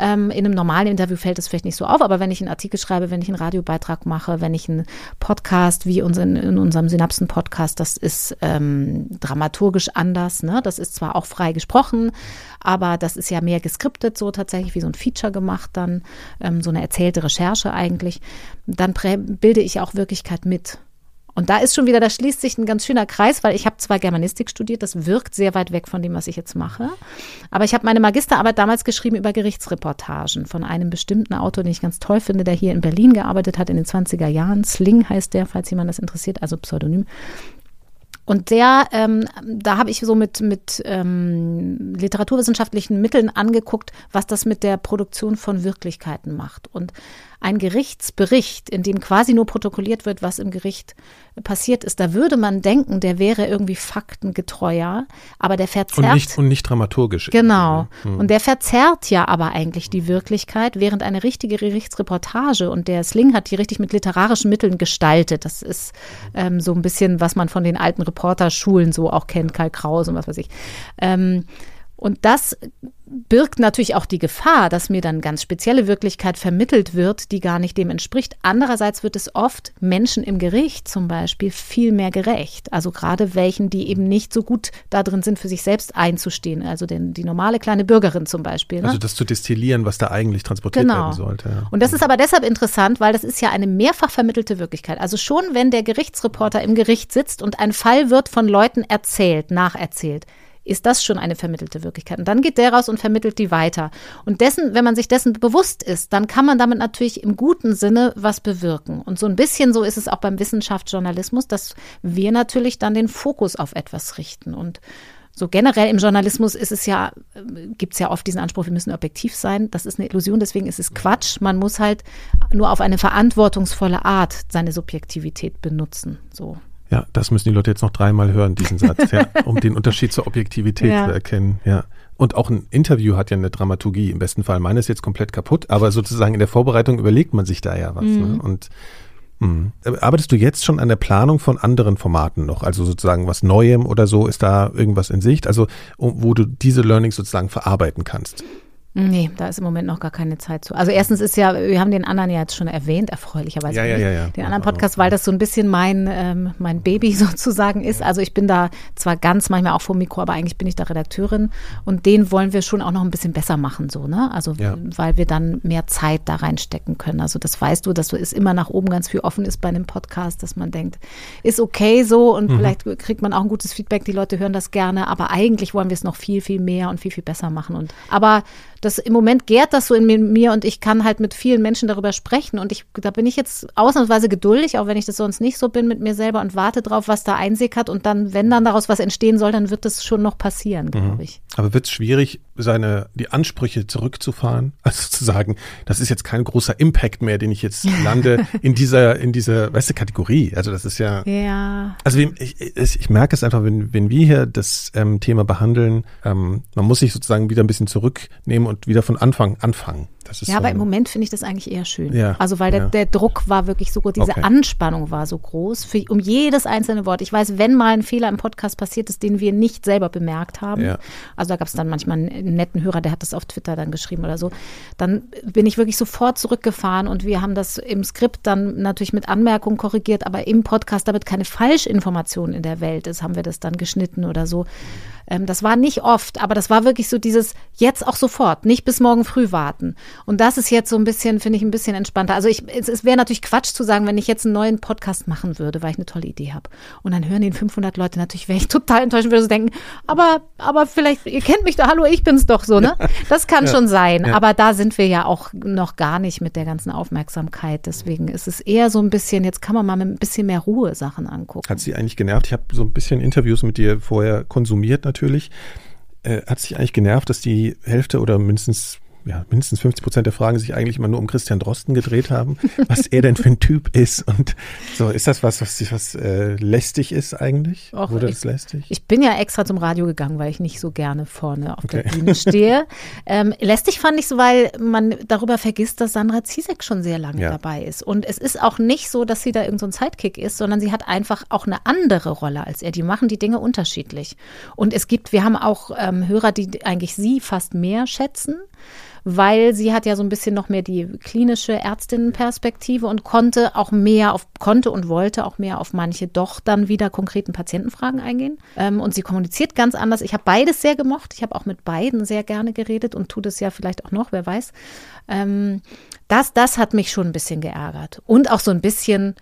A: Ähm, in einem normalen Interview fällt es vielleicht nicht so auf, aber wenn ich einen Artikel schreibe, wenn ich einen Radiobeitrag mache, wenn ich einen Podcast, wie unseren, in unserem Synapsen-Podcast, das ist ähm, dramaturgisch anders. Ne? Das ist zwar auch frei gesprochen, aber das ist ja mehr geskriptet, so tatsächlich wie so ein Feature gemacht, dann ähm, so eine erzählte Recherche eigentlich. Dann bilde ich auch Wirklichkeit mit. Und da ist schon wieder, da schließt sich ein ganz schöner Kreis, weil ich habe zwar Germanistik studiert, das wirkt sehr weit weg von dem, was ich jetzt mache. Aber ich habe meine Magisterarbeit damals geschrieben über Gerichtsreportagen von einem bestimmten Autor, den ich ganz toll finde, der hier in Berlin gearbeitet hat in den 20er Jahren. Sling heißt der, falls jemand das interessiert, also Pseudonym. Und der, ähm, da habe ich so mit, mit ähm, literaturwissenschaftlichen Mitteln angeguckt, was das mit der Produktion von Wirklichkeiten macht. Und ein Gerichtsbericht, in dem quasi nur protokolliert wird, was im Gericht passiert ist, da würde man denken, der wäre irgendwie faktengetreuer, aber der verzerrt.
B: Und nicht, und nicht dramaturgisch.
A: Genau. Hm. Und der verzerrt ja aber eigentlich die Wirklichkeit, während eine richtige Gerichtsreportage und der Sling hat die richtig mit literarischen Mitteln gestaltet. Das ist ähm, so ein bisschen, was man von den alten Reporterschulen so auch kennt, Karl Kraus und was weiß ich. Ähm, und das birgt natürlich auch die Gefahr, dass mir dann ganz spezielle Wirklichkeit vermittelt wird, die gar nicht dem entspricht. Andererseits wird es oft Menschen im Gericht zum Beispiel viel mehr gerecht. Also gerade welchen, die eben nicht so gut da drin sind, für sich selbst einzustehen. Also den, die normale kleine Bürgerin zum Beispiel.
B: Ne? Also das zu destillieren, was da eigentlich transportiert genau. werden sollte. Ja.
A: Und das ist aber deshalb interessant, weil das ist ja eine mehrfach vermittelte Wirklichkeit. Also schon, wenn der Gerichtsreporter im Gericht sitzt und ein Fall wird von Leuten erzählt, nacherzählt, ist das schon eine vermittelte Wirklichkeit. Und dann geht der raus und vermittelt die weiter. Und dessen, wenn man sich dessen bewusst ist, dann kann man damit natürlich im guten Sinne was bewirken. Und so ein bisschen so ist es auch beim Wissenschaftsjournalismus, dass wir natürlich dann den Fokus auf etwas richten. Und so generell im Journalismus ist es ja, gibt es ja oft diesen Anspruch, wir müssen objektiv sein. Das ist eine Illusion, deswegen ist es Quatsch. Man muss halt nur auf eine verantwortungsvolle Art seine Subjektivität benutzen. So.
B: Ja, das müssen die Leute jetzt noch dreimal hören, diesen Satz, ja, *laughs* um den Unterschied zur Objektivität ja. zu erkennen. Ja. Und auch ein Interview hat ja eine Dramaturgie. Im besten Fall meine ist jetzt komplett kaputt, aber sozusagen in der Vorbereitung überlegt man sich da ja was. Ne? Mhm. Ne? Und mh. arbeitest du jetzt schon an der Planung von anderen Formaten noch? Also sozusagen was Neuem oder so? Ist da irgendwas in Sicht? Also wo du diese Learnings sozusagen verarbeiten kannst?
A: Nee, da ist im Moment noch gar keine Zeit zu. Also erstens ist ja, wir haben den anderen ja jetzt schon erwähnt, erfreulicherweise.
B: Ja, ja, ja, ja.
A: Den anderen Podcast, weil das so ein bisschen mein, ähm, mein Baby *laughs* sozusagen ist. Also ich bin da zwar ganz manchmal auch vor Mikro, aber eigentlich bin ich da Redakteurin und den wollen wir schon auch noch ein bisschen besser machen, so, ne? Also ja. weil wir dann mehr Zeit da reinstecken können. Also das weißt du, dass so ist immer nach oben ganz viel offen ist bei einem Podcast, dass man denkt, ist okay so und mhm. vielleicht kriegt man auch ein gutes Feedback, die Leute hören das gerne, aber eigentlich wollen wir es noch viel, viel mehr und viel, viel besser machen. Und aber das im Moment gärt das so in mir und ich kann halt mit vielen Menschen darüber sprechen und ich, da bin ich jetzt ausnahmsweise geduldig, auch wenn ich das sonst nicht so bin mit mir selber und warte drauf, was da einsickert und dann, wenn dann daraus was entstehen soll, dann wird das schon noch passieren, mhm. glaube ich.
B: Aber wird es schwierig, seine, die Ansprüche zurückzufahren? *laughs* Also zu sagen, das ist jetzt kein großer Impact mehr, den ich jetzt *laughs* lande in dieser, in dieser, weißt du, Kategorie. Also das ist ja.
A: Ja.
B: Also ich, ich, ich merke es einfach, wenn, wenn wir hier das ähm, Thema behandeln, ähm, man muss sich sozusagen wieder ein bisschen zurücknehmen und wieder von Anfang anfangen
A: ja,
B: so
A: aber im Moment finde ich das eigentlich eher schön.
B: Ja,
A: also weil der,
B: ja.
A: der Druck war wirklich so groß, diese okay. Anspannung war so groß für, um jedes einzelne Wort. Ich weiß, wenn mal ein Fehler im Podcast passiert ist, den wir nicht selber bemerkt haben,
B: ja.
A: Also da gab es dann manchmal einen netten Hörer, der hat das auf Twitter dann geschrieben oder so, dann bin ich wirklich sofort zurückgefahren und wir haben das im Skript dann natürlich mit Anmerkungen korrigiert, aber im Podcast, damit keine Falschinformation in der Welt ist, haben wir das dann geschnitten oder so. Ähm, das war nicht oft, aber das war wirklich so dieses jetzt auch sofort, nicht bis morgen früh warten. Und das ist jetzt so ein bisschen, finde ich, ein bisschen entspannter. Also ich, es, es wäre natürlich Quatsch zu sagen, wenn ich jetzt einen neuen Podcast machen würde, weil ich eine tolle Idee habe. Und dann hören den 500 Leute natürlich, wäre ich total enttäuscht würde so denken, aber, aber vielleicht, ihr kennt mich doch, hallo, ich bin's doch so, ne? Das kann *laughs* ja. schon sein. Ja. Aber da sind wir ja auch noch gar nicht mit der ganzen Aufmerksamkeit. Deswegen ist es eher so ein bisschen, jetzt kann man mal mit ein bisschen mehr Ruhe Sachen angucken.
B: Hat sie eigentlich genervt? Ich habe so ein bisschen Interviews mit dir vorher konsumiert natürlich natürlich. Äh, hat sich eigentlich genervt, dass die Hälfte oder mindestens ja, mindestens 50 Prozent der Fragen sich eigentlich immer nur um Christian Drosten gedreht haben, was er denn für ein Typ ist. Und so, ist das was, was, was äh, lästig ist eigentlich?
A: Och, Wurde ich, das lästig? Ich bin ja extra zum Radio gegangen, weil ich nicht so gerne vorne auf okay. der Bühne *laughs* stehe. ähm, lästig fand ich so, weil man darüber vergisst, dass Sandra Zizek schon sehr lange ja. dabei ist. Und es ist auch nicht so, dass sie da irgendein so Sidekick ist, sondern sie hat einfach auch eine andere Rolle als er. Die machen die Dinge unterschiedlich. Und es gibt, wir haben auch ähm, Hörer, die eigentlich sie fast mehr schätzen weil sie hat ja so ein bisschen noch mehr die klinische Ärztinnenperspektive und konnte auch mehr auf, konnte und wollte auch mehr auf manche doch dann wieder konkreten Patientenfragen eingehen. Ähm, und sie kommuniziert ganz anders. Ich habe beides sehr gemocht. Ich habe auch mit beiden sehr gerne geredet und tut es ja vielleicht auch noch, wer weiß. Ähm, das, das hat mich schon ein bisschen geärgert. Und auch so ein bisschen,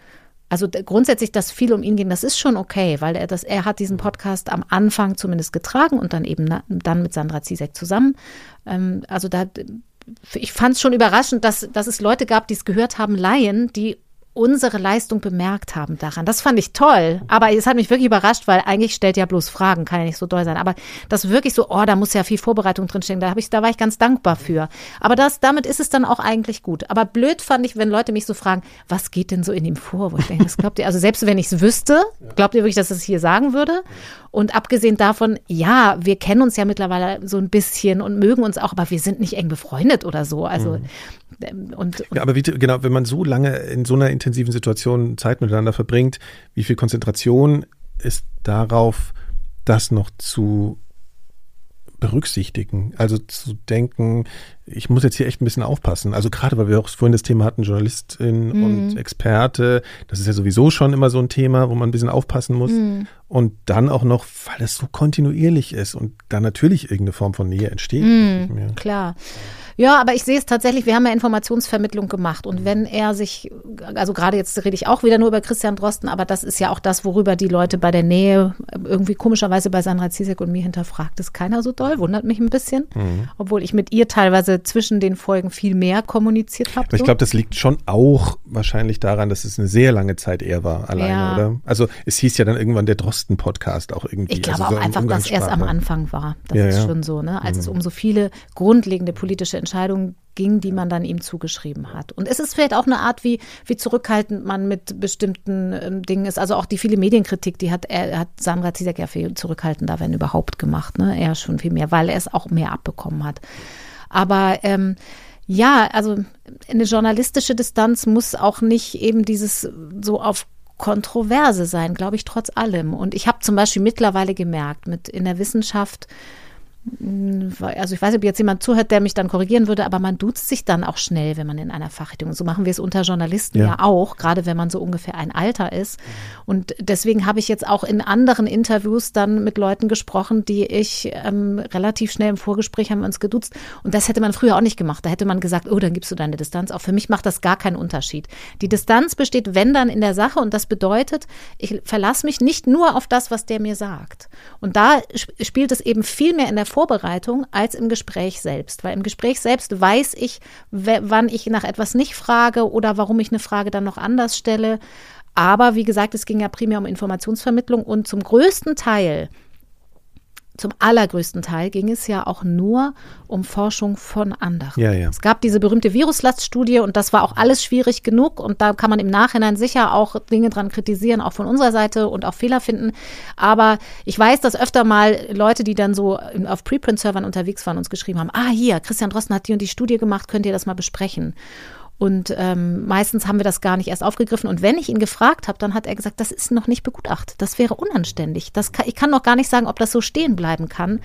A: also grundsätzlich, dass viel um ihn ging, das ist schon okay, weil er das, er hat diesen Podcast am Anfang zumindest getragen und dann eben na, dann mit Sandra Zizek zusammen. Ähm, also da, ich fand es schon überraschend, dass, dass es Leute gab, die es gehört haben, Laien, die unsere Leistung bemerkt haben daran. Das fand ich toll. Aber es hat mich wirklich überrascht, weil eigentlich stellt ja bloß Fragen, kann ja nicht so doll sein. Aber das wirklich so, oh, da muss ja viel Vorbereitung drinstecken. Da habe ich, da war ich ganz dankbar für. Aber das, damit ist es dann auch eigentlich gut. Aber blöd fand ich, wenn Leute mich so fragen, was geht denn so in ihm vor? Wo ich denke, das glaubt ihr, also selbst wenn ich es wüsste, glaubt ihr wirklich, dass es hier sagen würde? Und abgesehen davon, ja, wir kennen uns ja mittlerweile so ein bisschen und mögen uns auch, aber wir sind nicht eng befreundet oder so. Also mhm.
B: Und, und ja, aber wie, genau, wenn man so lange in so einer intensiven Situation Zeit miteinander verbringt, wie viel Konzentration ist darauf, das noch zu berücksichtigen. Also zu denken, ich muss jetzt hier echt ein bisschen aufpassen. Also gerade, weil wir auch vorhin das Thema hatten, Journalistin mhm. und Experte, das ist ja sowieso schon immer so ein Thema, wo man ein bisschen aufpassen muss. Mhm. Und dann auch noch, weil es so kontinuierlich ist und da natürlich irgendeine Form von Nähe entsteht.
A: Mhm, klar. Ja, aber ich sehe es tatsächlich, wir haben ja Informationsvermittlung gemacht. Und wenn er sich, also gerade jetzt rede ich auch wieder nur über Christian Drosten, aber das ist ja auch das, worüber die Leute bei der Nähe irgendwie komischerweise bei Sandra Zizek und mir hinterfragt. Ist keiner so doll, wundert mich ein bisschen. Mhm. Obwohl ich mit ihr teilweise zwischen den Folgen viel mehr kommuniziert habe.
B: So. Ich glaube, das liegt schon auch wahrscheinlich daran, dass es eine sehr lange Zeit er war alleine, ja. oder? Also es hieß ja dann irgendwann der Drosten-Podcast auch irgendwie.
A: Ich glaube also so auch einfach, dass er es am Anfang war. Das ja, ist schon so, ne? Als mhm. es um so viele grundlegende politische Entscheidungen ging, die man dann ihm zugeschrieben hat. Und es ist vielleicht auch eine Art, wie, wie zurückhaltend man mit bestimmten ähm, Dingen ist. Also auch die viele Medienkritik, die hat, er hat Sandra Zizek ja viel zurückhaltender, wenn überhaupt, gemacht. Ne? Er schon viel mehr, weil er es auch mehr abbekommen hat. Aber ähm, ja, also eine journalistische Distanz muss auch nicht eben dieses so auf Kontroverse sein, glaube ich, trotz allem. Und ich habe zum Beispiel mittlerweile gemerkt, mit in der Wissenschaft, also ich weiß nicht, ob jetzt jemand zuhört, der mich dann korrigieren würde, aber man duzt sich dann auch schnell, wenn man in einer Fachrichtung. So machen wir es unter Journalisten ja, ja auch, gerade wenn man so ungefähr ein Alter ist. Und deswegen habe ich jetzt auch in anderen Interviews dann mit Leuten gesprochen, die ich ähm, relativ schnell im Vorgespräch haben wir uns geduzt. Und das hätte man früher auch nicht gemacht. Da hätte man gesagt, oh, dann gibst du deine Distanz. Auch für mich macht das gar keinen Unterschied. Die Distanz besteht, wenn dann in der Sache. Und das bedeutet, ich verlasse mich nicht nur auf das, was der mir sagt. Und da spielt es eben viel mehr in der Vorbereitung als im Gespräch selbst. Weil im Gespräch selbst weiß ich, wann ich nach etwas nicht frage oder warum ich eine Frage dann noch anders stelle. Aber wie gesagt, es ging ja primär um Informationsvermittlung und zum größten Teil zum allergrößten Teil ging es ja auch nur um Forschung von anderen. Ja, ja. Es gab diese berühmte Viruslaststudie und das war auch alles schwierig genug und da kann man im Nachhinein sicher auch Dinge dran kritisieren, auch von unserer Seite und auch Fehler finden. Aber ich weiß, dass öfter mal Leute, die dann so auf Preprint-Servern unterwegs waren, uns geschrieben haben, ah hier, Christian Drosten hat die und die Studie gemacht, könnt ihr das mal besprechen? Und ähm, meistens haben wir das gar nicht erst aufgegriffen. Und wenn ich ihn gefragt habe, dann hat er gesagt, das ist noch nicht begutachtet. Das wäre unanständig. Das kann, ich kann noch gar nicht sagen, ob das so stehen bleiben kann.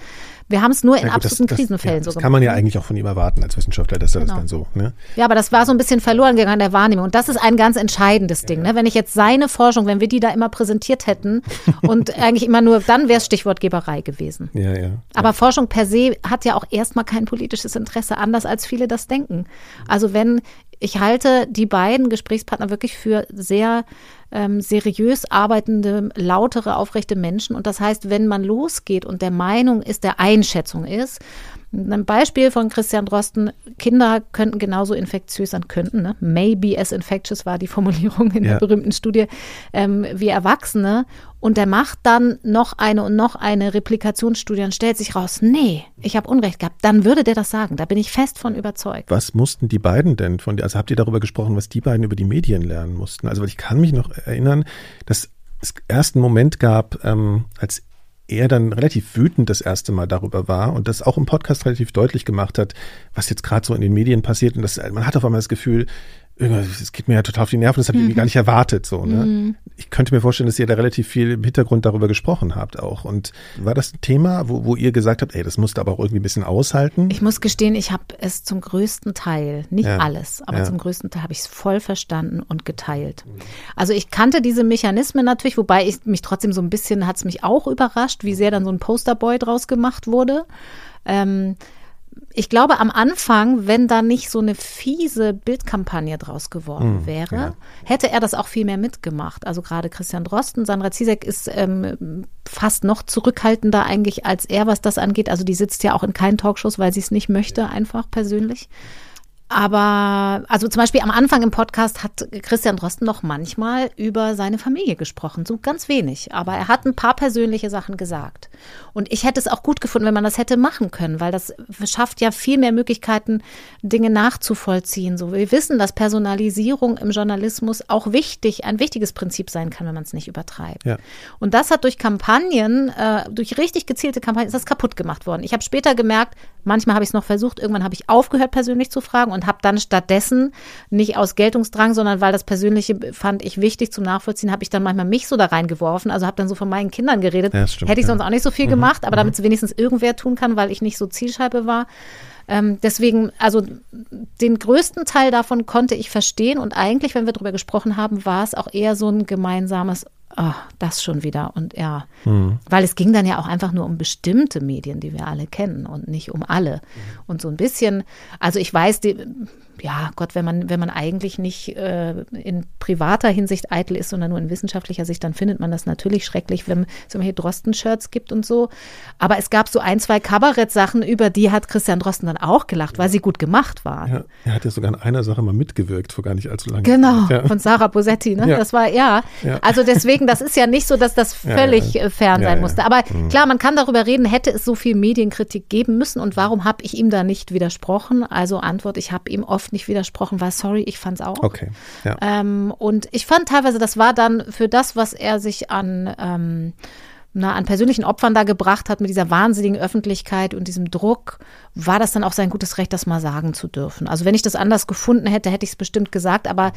A: Wir haben es nur in ja, gut, absoluten das, Krisenfällen
B: das,
A: ja,
B: so gemacht. Das kann man ja eigentlich auch von ihm erwarten als Wissenschaftler, dass er genau. das dann so. Ne?
A: Ja, aber das war so ein bisschen verloren gegangen in der Wahrnehmung. Und das ist ein ganz entscheidendes Ding. Ne? Wenn ich jetzt seine Forschung, wenn wir die da immer präsentiert hätten *laughs* und eigentlich immer nur, dann wäre es Stichwortgeberei gewesen. Ja, ja. Aber Forschung per se hat ja auch erstmal kein politisches Interesse, anders als viele das denken. Also wenn ich halte die beiden Gesprächspartner wirklich für sehr ähm, seriös arbeitende, lautere, aufrechte Menschen. Und das heißt, wenn man losgeht und der Meinung ist, der Einschätzung ist, ein Beispiel von Christian Drosten, Kinder könnten genauso infektiös sein, könnten, ne? maybe as infectious war die Formulierung in ja. der berühmten Studie, ähm, wie Erwachsene. Und der macht dann noch eine und noch eine Replikationsstudie und stellt sich raus, nee, ich habe Unrecht gehabt. Dann würde der das sagen. Da bin ich fest von überzeugt.
B: Was mussten die beiden denn von dir? Also habt ihr darüber gesprochen, was die beiden über die Medien lernen mussten? Also ich kann mich noch erinnern, dass es ersten Moment gab, ähm, als er dann relativ wütend das erste Mal darüber war und das auch im Podcast relativ deutlich gemacht hat, was jetzt gerade so in den Medien passiert. Und das, man hat auf einmal das Gefühl, es geht mir ja total auf die Nerven, das habe ich mhm. gar *laughs* nicht erwartet. So, ne? Mhm. Ich könnte mir vorstellen, dass ihr da relativ viel im Hintergrund darüber gesprochen habt auch. Und war das ein Thema, wo, wo ihr gesagt habt, ey, das musst du aber auch irgendwie ein bisschen aushalten?
A: Ich muss gestehen, ich habe es zum größten Teil, nicht ja. alles, aber ja. zum größten Teil habe ich es voll verstanden und geteilt. Also ich kannte diese Mechanismen natürlich, wobei ich mich trotzdem so ein bisschen, hat es mich auch überrascht, wie sehr dann so ein Posterboy draus gemacht wurde. Ähm, ich glaube, am Anfang, wenn da nicht so eine fiese Bildkampagne draus geworden hm, wäre, ja. hätte er das auch viel mehr mitgemacht. Also gerade Christian Drosten, Sandra Zizek ist ähm, fast noch zurückhaltender eigentlich als er, was das angeht. Also die sitzt ja auch in keinen Talkshows, weil sie es nicht möchte, einfach persönlich. Aber, also zum Beispiel am Anfang im Podcast hat Christian Drosten noch manchmal über seine Familie gesprochen, so ganz wenig. Aber er hat ein paar persönliche Sachen gesagt. Und ich hätte es auch gut gefunden, wenn man das hätte machen können, weil das schafft ja viel mehr Möglichkeiten, Dinge nachzuvollziehen. So, wir wissen, dass Personalisierung im Journalismus auch wichtig, ein wichtiges Prinzip sein kann, wenn man es nicht übertreibt. Ja. Und das hat durch Kampagnen, äh, durch richtig gezielte Kampagnen, ist das kaputt gemacht worden. Ich habe später gemerkt, manchmal habe ich es noch versucht, irgendwann habe ich aufgehört, persönlich zu fragen und habe dann stattdessen, nicht aus Geltungsdrang, sondern weil das Persönliche fand ich wichtig zum Nachvollziehen, habe ich dann manchmal mich so da reingeworfen. Also habe dann so von meinen Kindern geredet. Ja, stimmt, Hätte ich sonst auch nicht so viel mhm. gemacht, aber mhm. damit es wenigstens irgendwer tun kann, weil ich nicht so Zielscheibe war. Ähm, deswegen, also den größten Teil davon konnte ich verstehen und eigentlich, wenn wir darüber gesprochen haben, war es auch eher so ein gemeinsames, oh, das schon wieder und ja, mhm. weil es ging dann ja auch einfach nur um bestimmte Medien, die wir alle kennen und nicht um alle. Mhm. Und so ein bisschen, also ich weiß, die, ja, Gott, wenn man, wenn man eigentlich nicht äh, in privater Hinsicht eitel ist, sondern nur in wissenschaftlicher Sicht, dann findet man das natürlich schrecklich, wenn es immer hier Drosten-Shirts gibt und so. Aber es gab so ein, zwei Kabarett-Sachen, über die hat Christian Drosten dann auch gelacht, weil sie gut gemacht waren. Ja,
B: er hat ja sogar in einer Sache mal mitgewirkt, vor gar nicht allzu lange
A: Genau, ja. von Sarah Bosetti, ne? Ja. Das war, ja. Also deswegen, das ist ja nicht so, dass das völlig äh, fern sein musste. Aber mhm. klar, man kann darüber reden, hätte es so viel Medienkritik geben müssen und warum habe ich ihm da nicht widersprochen? Also Antwort, ich habe ihm oft nicht widersprochen, war sorry, ich fand es auch.
B: Okay.
A: Ja. Ähm, und ich fand teilweise, das war dann für das, was er sich an ähm, na, an persönlichen Opfern da gebracht hat mit dieser wahnsinnigen Öffentlichkeit und diesem Druck, war das dann auch sein gutes Recht, das mal sagen zu dürfen. Also wenn ich das anders gefunden hätte, hätte ich es bestimmt gesagt, aber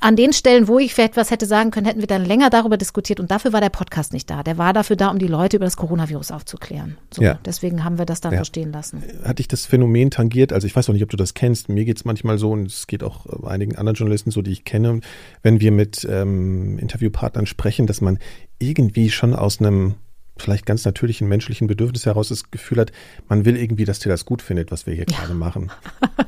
A: an den Stellen, wo ich vielleicht was hätte sagen können, hätten wir dann länger darüber diskutiert und dafür war der Podcast nicht da. Der war dafür da, um die Leute über das Coronavirus aufzuklären. So, ja. Deswegen haben wir das dann ja. so stehen lassen.
B: Hat dich das Phänomen tangiert? Also ich weiß auch nicht, ob du das kennst. Mir geht es manchmal so und es geht auch einigen anderen Journalisten so, die ich kenne, wenn wir mit ähm, Interviewpartnern sprechen, dass man irgendwie schon aus einem vielleicht ganz natürlichen menschlichen Bedürfnis heraus das Gefühl hat, man will irgendwie, dass der das gut findet, was wir hier ja. gerade machen.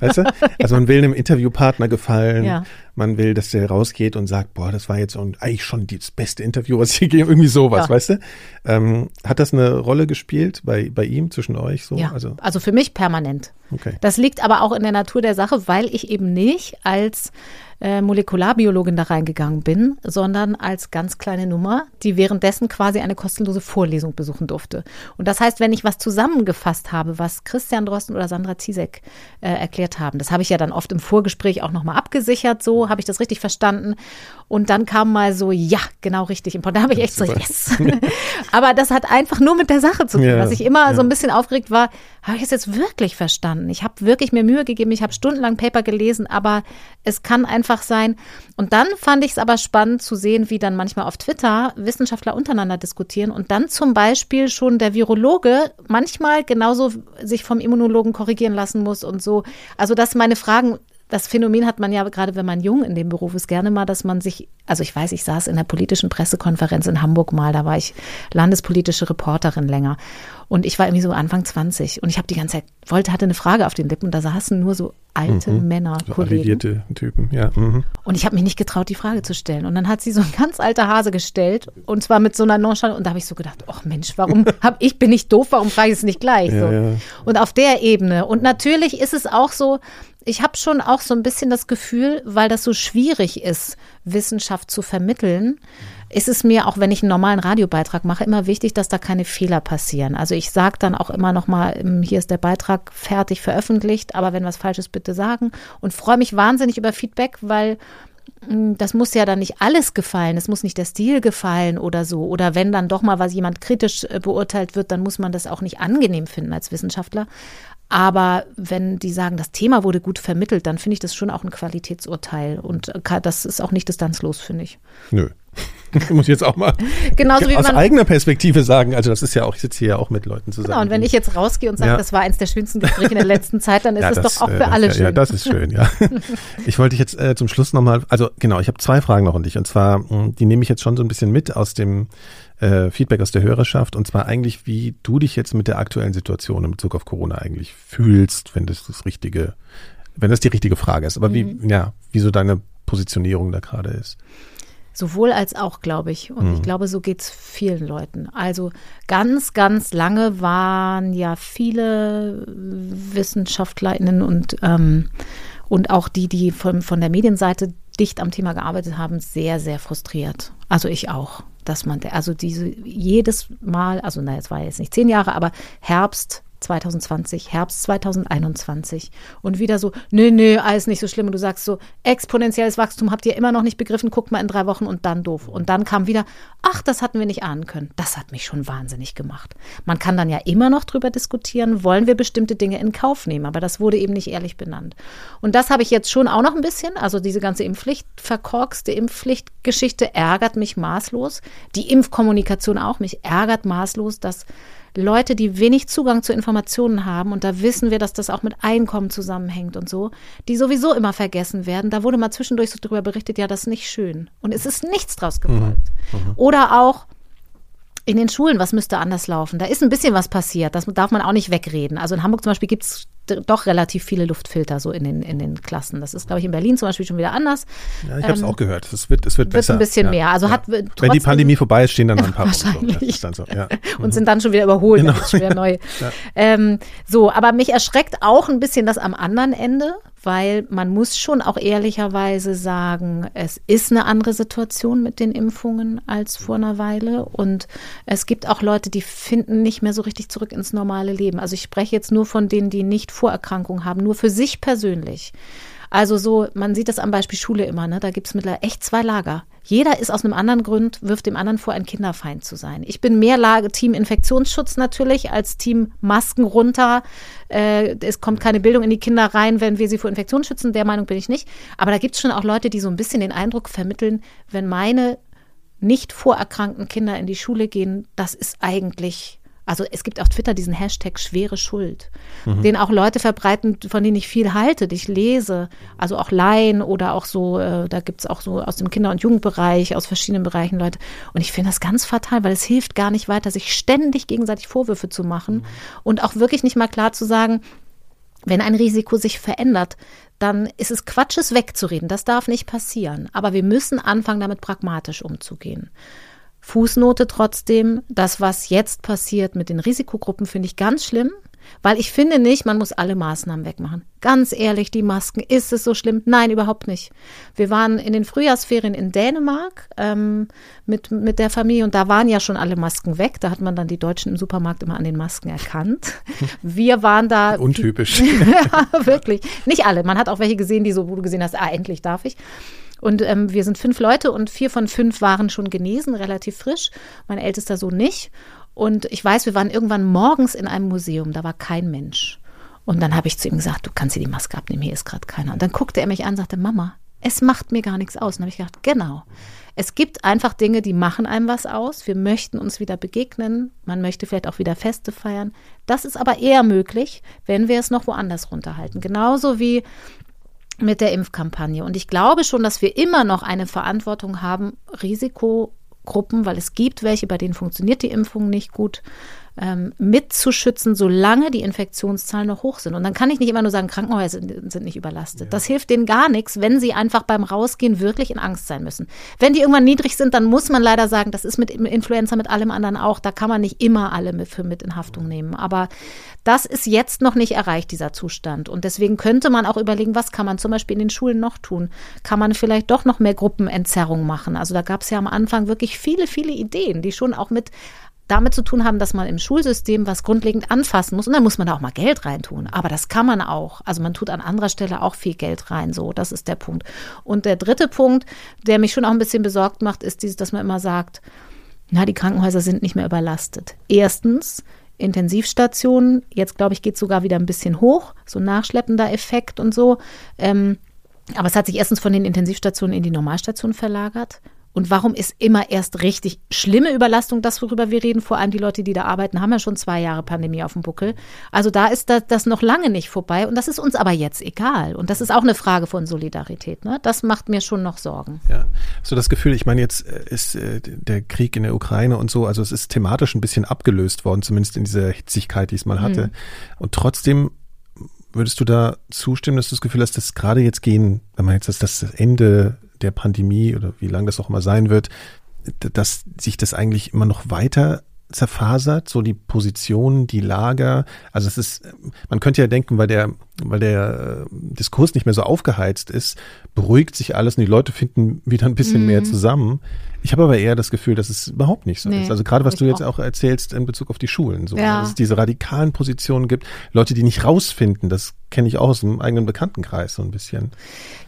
B: Weißt du? Also man will einem Interviewpartner gefallen, ja. man will, dass der rausgeht und sagt, boah, das war jetzt eigentlich schon das beste Interview, was hier gegeben, irgendwie sowas, ja. weißt du? Ähm, hat das eine Rolle gespielt bei, bei ihm, zwischen euch so?
A: Ja, also, also für mich permanent. Okay. Das liegt aber auch in der Natur der Sache, weil ich eben nicht als äh, Molekularbiologin da reingegangen bin, sondern als ganz kleine Nummer, die währenddessen quasi eine kostenlose Vorlesung besuchen durfte. Und das heißt, wenn ich was zusammengefasst habe, was Christian Drosten oder Sandra Ziesek äh, erklärt haben, das habe ich ja dann oft im Vorgespräch auch nochmal abgesichert, so habe ich das richtig verstanden. Und dann kam mal so, ja, genau richtig. Und da habe ich echt so, yes. *laughs* Aber das hat einfach nur mit der Sache zu tun, ja, dass ich immer ja. so ein bisschen aufgeregt war, habe ich es jetzt wirklich verstanden? Ich habe wirklich mir Mühe gegeben, ich habe stundenlang Paper gelesen, aber es kann einfach sein. Und dann fand ich es aber spannend zu sehen, wie dann manchmal auf Twitter Wissenschaftler untereinander diskutieren und dann zum Beispiel schon der Virologe manchmal genauso sich vom Immunologen korrigieren lassen muss und so. Also, dass meine Fragen das Phänomen hat man ja gerade, wenn man jung in dem Beruf ist, gerne mal, dass man sich, also ich weiß, ich saß in der politischen Pressekonferenz in Hamburg mal, da war ich landespolitische Reporterin länger. Und ich war irgendwie so Anfang 20 und ich habe die ganze Zeit, wollte, hatte eine Frage auf den Lippen und da saßen nur so alte mhm. Männer, so
B: Kollegen. Typen, ja. Mhm.
A: Und ich habe mich nicht getraut, die Frage zu stellen. Und dann hat sie so ein ganz alter Hase gestellt und zwar mit so einer Nonchalance. Und da habe ich so gedacht, ach Mensch, warum *laughs* hab ich, bin ich doof, warum frage ich es nicht gleich? Ja, so. ja. Und auf der Ebene. Und natürlich ist es auch so, ich habe schon auch so ein bisschen das Gefühl, weil das so schwierig ist, Wissenschaft zu vermitteln, ist es mir, auch wenn ich einen normalen Radiobeitrag mache, immer wichtig, dass da keine Fehler passieren. Also ich sage dann auch immer noch mal, ähm, hier ist der Beitrag fertig veröffentlicht, aber wenn was Falsches, bitte sagen. Und freue mich wahnsinnig über Feedback, weil hm, das muss ja dann nicht alles gefallen, es muss nicht der Stil gefallen oder so. Oder wenn dann doch mal was jemand kritisch äh, beurteilt wird, dann muss man das auch nicht angenehm finden als Wissenschaftler. Aber wenn die sagen, das Thema wurde gut vermittelt, dann finde ich das schon auch ein Qualitätsurteil. Und äh, das ist auch nicht distanzlos, finde ich.
B: Nö. *laughs* muss ich jetzt auch mal
A: Genauso wie
B: aus eigener Perspektive sagen. Also das ist ja auch, ich sitze hier ja auch mit Leuten zusammen. Genau,
A: und wenn ich jetzt rausgehe und sage, ja. das war eins der schönsten Gespräche in der letzten Zeit, dann *laughs* ist ja, es das, doch auch für äh, alle
B: ja,
A: schön.
B: Ja, das ist schön, ja. *laughs* Ich wollte dich jetzt äh, zum Schluss nochmal, also genau, ich habe zwei Fragen noch an dich. Und zwar, die nehme ich jetzt schon so ein bisschen mit aus dem äh, Feedback aus der Hörerschaft und zwar eigentlich, wie du dich jetzt mit der aktuellen Situation in Bezug auf Corona eigentlich fühlst, wenn das das richtige, wenn das die richtige Frage ist. Aber mhm. wie, ja, wie so deine Positionierung da gerade ist.
A: Sowohl als auch, glaube ich. Und mhm. ich glaube, so geht es vielen Leuten. Also ganz, ganz lange waren ja viele WissenschaftlerInnen und ähm, und auch die, die von, von der Medienseite dicht am Thema gearbeitet haben, sehr, sehr frustriert. Also ich auch, dass man, also diese jedes Mal, also naja, es war jetzt nicht zehn Jahre, aber Herbst 2020, Herbst 2021 und wieder so, nö, nö, alles nicht so schlimm. Und du sagst so, exponentielles Wachstum habt ihr immer noch nicht begriffen, guckt mal in drei Wochen und dann doof. Und dann kam wieder, ach, das hatten wir nicht ahnen können. Das hat mich schon wahnsinnig gemacht. Man kann dann ja immer noch drüber diskutieren, wollen wir bestimmte Dinge in Kauf nehmen, aber das wurde eben nicht ehrlich benannt. Und das habe ich jetzt schon auch noch ein bisschen, also diese ganze Impfpflicht, verkorkste Impfpflichtgeschichte ärgert mich maßlos. Die Impfkommunikation auch, mich ärgert maßlos, dass Leute, die wenig Zugang zu Informationen haben, und da wissen wir, dass das auch mit Einkommen zusammenhängt und so, die sowieso immer vergessen werden. Da wurde mal zwischendurch so drüber berichtet, ja, das ist nicht schön. Und es ist nichts draus gefolgt. Mhm. Mhm. Oder auch, in den Schulen, was müsste anders laufen? Da ist ein bisschen was passiert, das darf man auch nicht wegreden. Also in Hamburg zum Beispiel gibt es doch relativ viele Luftfilter so in den, in den Klassen. Das ist, glaube ich, in Berlin zum Beispiel schon wieder anders.
B: Ja, ich habe es ähm, auch gehört. Es wird, es wird, besser.
A: Wird ein bisschen ja, mehr. Also
B: ja.
A: hat
B: Wenn die Pandemie vorbei ist, stehen dann noch ein *laughs* paar
A: Wahrscheinlich. So. Ja. Und mhm. sind dann schon wieder überholt. Genau. Schon wieder neu. Ähm, so, aber mich erschreckt auch ein bisschen das am anderen Ende, weil man muss schon auch ehrlicherweise sagen, es ist eine andere Situation mit den Impfungen als vor einer Weile und es gibt auch Leute, die finden nicht mehr so richtig zurück ins normale Leben. Also ich spreche jetzt nur von denen, die nicht Vorerkrankungen haben, nur für sich persönlich. Also so, man sieht das am Beispiel Schule immer, ne? da gibt es mittlerweile echt zwei Lager. Jeder ist aus einem anderen Grund, wirft dem anderen vor, ein Kinderfeind zu sein. Ich bin mehr Lage Team Infektionsschutz natürlich als Team Masken runter. Äh, es kommt keine Bildung in die Kinder rein, wenn wir sie vor Infektionen schützen. Der Meinung bin ich nicht. Aber da gibt es schon auch Leute, die so ein bisschen den Eindruck vermitteln, wenn meine nicht vorerkrankten Kinder in die Schule gehen, das ist eigentlich also es gibt auf Twitter diesen Hashtag schwere Schuld, mhm. den auch Leute verbreiten, von denen ich viel halte, die ich lese. Also auch Laien oder auch so, äh, da gibt es auch so aus dem Kinder- und Jugendbereich, aus verschiedenen Bereichen Leute. Und ich finde das ganz fatal, weil es hilft gar nicht weiter, sich ständig gegenseitig Vorwürfe zu machen mhm. und auch wirklich nicht mal klar zu sagen, wenn ein Risiko sich verändert, dann ist es Quatsch, es wegzureden. Das darf nicht passieren. Aber wir müssen anfangen, damit pragmatisch umzugehen. Fußnote trotzdem, das, was jetzt passiert mit den Risikogruppen, finde ich ganz schlimm, weil ich finde nicht, man muss alle Maßnahmen wegmachen. Ganz ehrlich, die Masken, ist es so schlimm? Nein, überhaupt nicht. Wir waren in den Frühjahrsferien in Dänemark ähm, mit, mit der Familie und da waren ja schon alle Masken weg. Da hat man dann die Deutschen im Supermarkt immer an den Masken erkannt. *laughs* Wir waren da. *laughs*
B: Untypisch. *laughs*
A: ja, wirklich. Nicht alle. Man hat auch welche gesehen, die so, wo du gesehen hast, ah, endlich darf ich. Und ähm, wir sind fünf Leute und vier von fünf waren schon genesen, relativ frisch. Mein ältester Sohn nicht. Und ich weiß, wir waren irgendwann morgens in einem Museum, da war kein Mensch. Und dann habe ich zu ihm gesagt, du kannst dir die Maske abnehmen, hier ist gerade keiner. Und dann guckte er mich an und sagte, Mama, es macht mir gar nichts aus. Und dann habe ich gedacht, genau. Es gibt einfach Dinge, die machen einem was aus. Wir möchten uns wieder begegnen. Man möchte vielleicht auch wieder Feste feiern. Das ist aber eher möglich, wenn wir es noch woanders runterhalten. Genauso wie mit der Impfkampagne. Und ich glaube schon, dass wir immer noch eine Verantwortung haben, Risikogruppen, weil es gibt welche, bei denen funktioniert die Impfung nicht gut, ähm, mitzuschützen, solange die Infektionszahlen noch hoch sind. Und dann kann ich nicht immer nur sagen, Krankenhäuser sind, sind nicht überlastet. Ja. Das hilft denen gar nichts, wenn sie einfach beim Rausgehen wirklich in Angst sein müssen. Wenn die irgendwann niedrig sind, dann muss man leider sagen, das ist mit Influenza, mit allem anderen auch. Da kann man nicht immer alle mit, für mit in Haftung nehmen. Aber das ist jetzt noch nicht erreicht, dieser Zustand. Und deswegen könnte man auch überlegen, was kann man zum Beispiel in den Schulen noch tun? Kann man vielleicht doch noch mehr Gruppenentzerrung machen? Also da gab es ja am Anfang wirklich viele, viele Ideen, die schon auch mit damit zu tun haben, dass man im Schulsystem was grundlegend anfassen muss. Und dann muss man da auch mal Geld reintun. Aber das kann man auch. Also man tut an anderer Stelle auch viel Geld rein. So, das ist der Punkt. Und der dritte Punkt, der mich schon auch ein bisschen besorgt macht, ist dieses, dass man immer sagt, na, die Krankenhäuser sind nicht mehr überlastet. Erstens, Intensivstationen, jetzt glaube ich, geht es sogar wieder ein bisschen hoch, so ein nachschleppender Effekt und so. Ähm, aber es hat sich erstens von den Intensivstationen in die Normalstationen verlagert. Und warum ist immer erst richtig schlimme Überlastung das, worüber wir reden? Vor allem die Leute, die da arbeiten, haben ja schon zwei Jahre Pandemie auf dem Buckel. Also da ist das, das noch lange nicht vorbei. Und das ist uns aber jetzt egal. Und das ist auch eine Frage von Solidarität. Ne? Das macht mir schon noch Sorgen.
B: Ja, so das Gefühl, ich meine, jetzt äh, ist äh, der Krieg in der Ukraine und so, also es ist thematisch ein bisschen abgelöst worden, zumindest in dieser Hitzigkeit, die es mal hatte. Mhm. Und trotzdem würdest du da zustimmen, dass du das Gefühl hast, dass gerade jetzt gehen, wenn man jetzt das, das Ende der Pandemie oder wie lange das auch immer sein wird, dass sich das eigentlich immer noch weiter zerfasert, so die Positionen, die Lager. Also es ist, man könnte ja denken, weil der, weil der äh, Diskurs nicht mehr so aufgeheizt ist, beruhigt sich alles und die Leute finden wieder ein bisschen mhm. mehr zusammen. Ich habe aber eher das Gefühl, dass es überhaupt nicht so nee, ist. Also gerade was du jetzt auch erzählst in Bezug auf die Schulen, so, ja. dass es diese radikalen Positionen gibt, Leute, die nicht rausfinden, das kenne ich auch aus dem eigenen Bekanntenkreis so ein bisschen.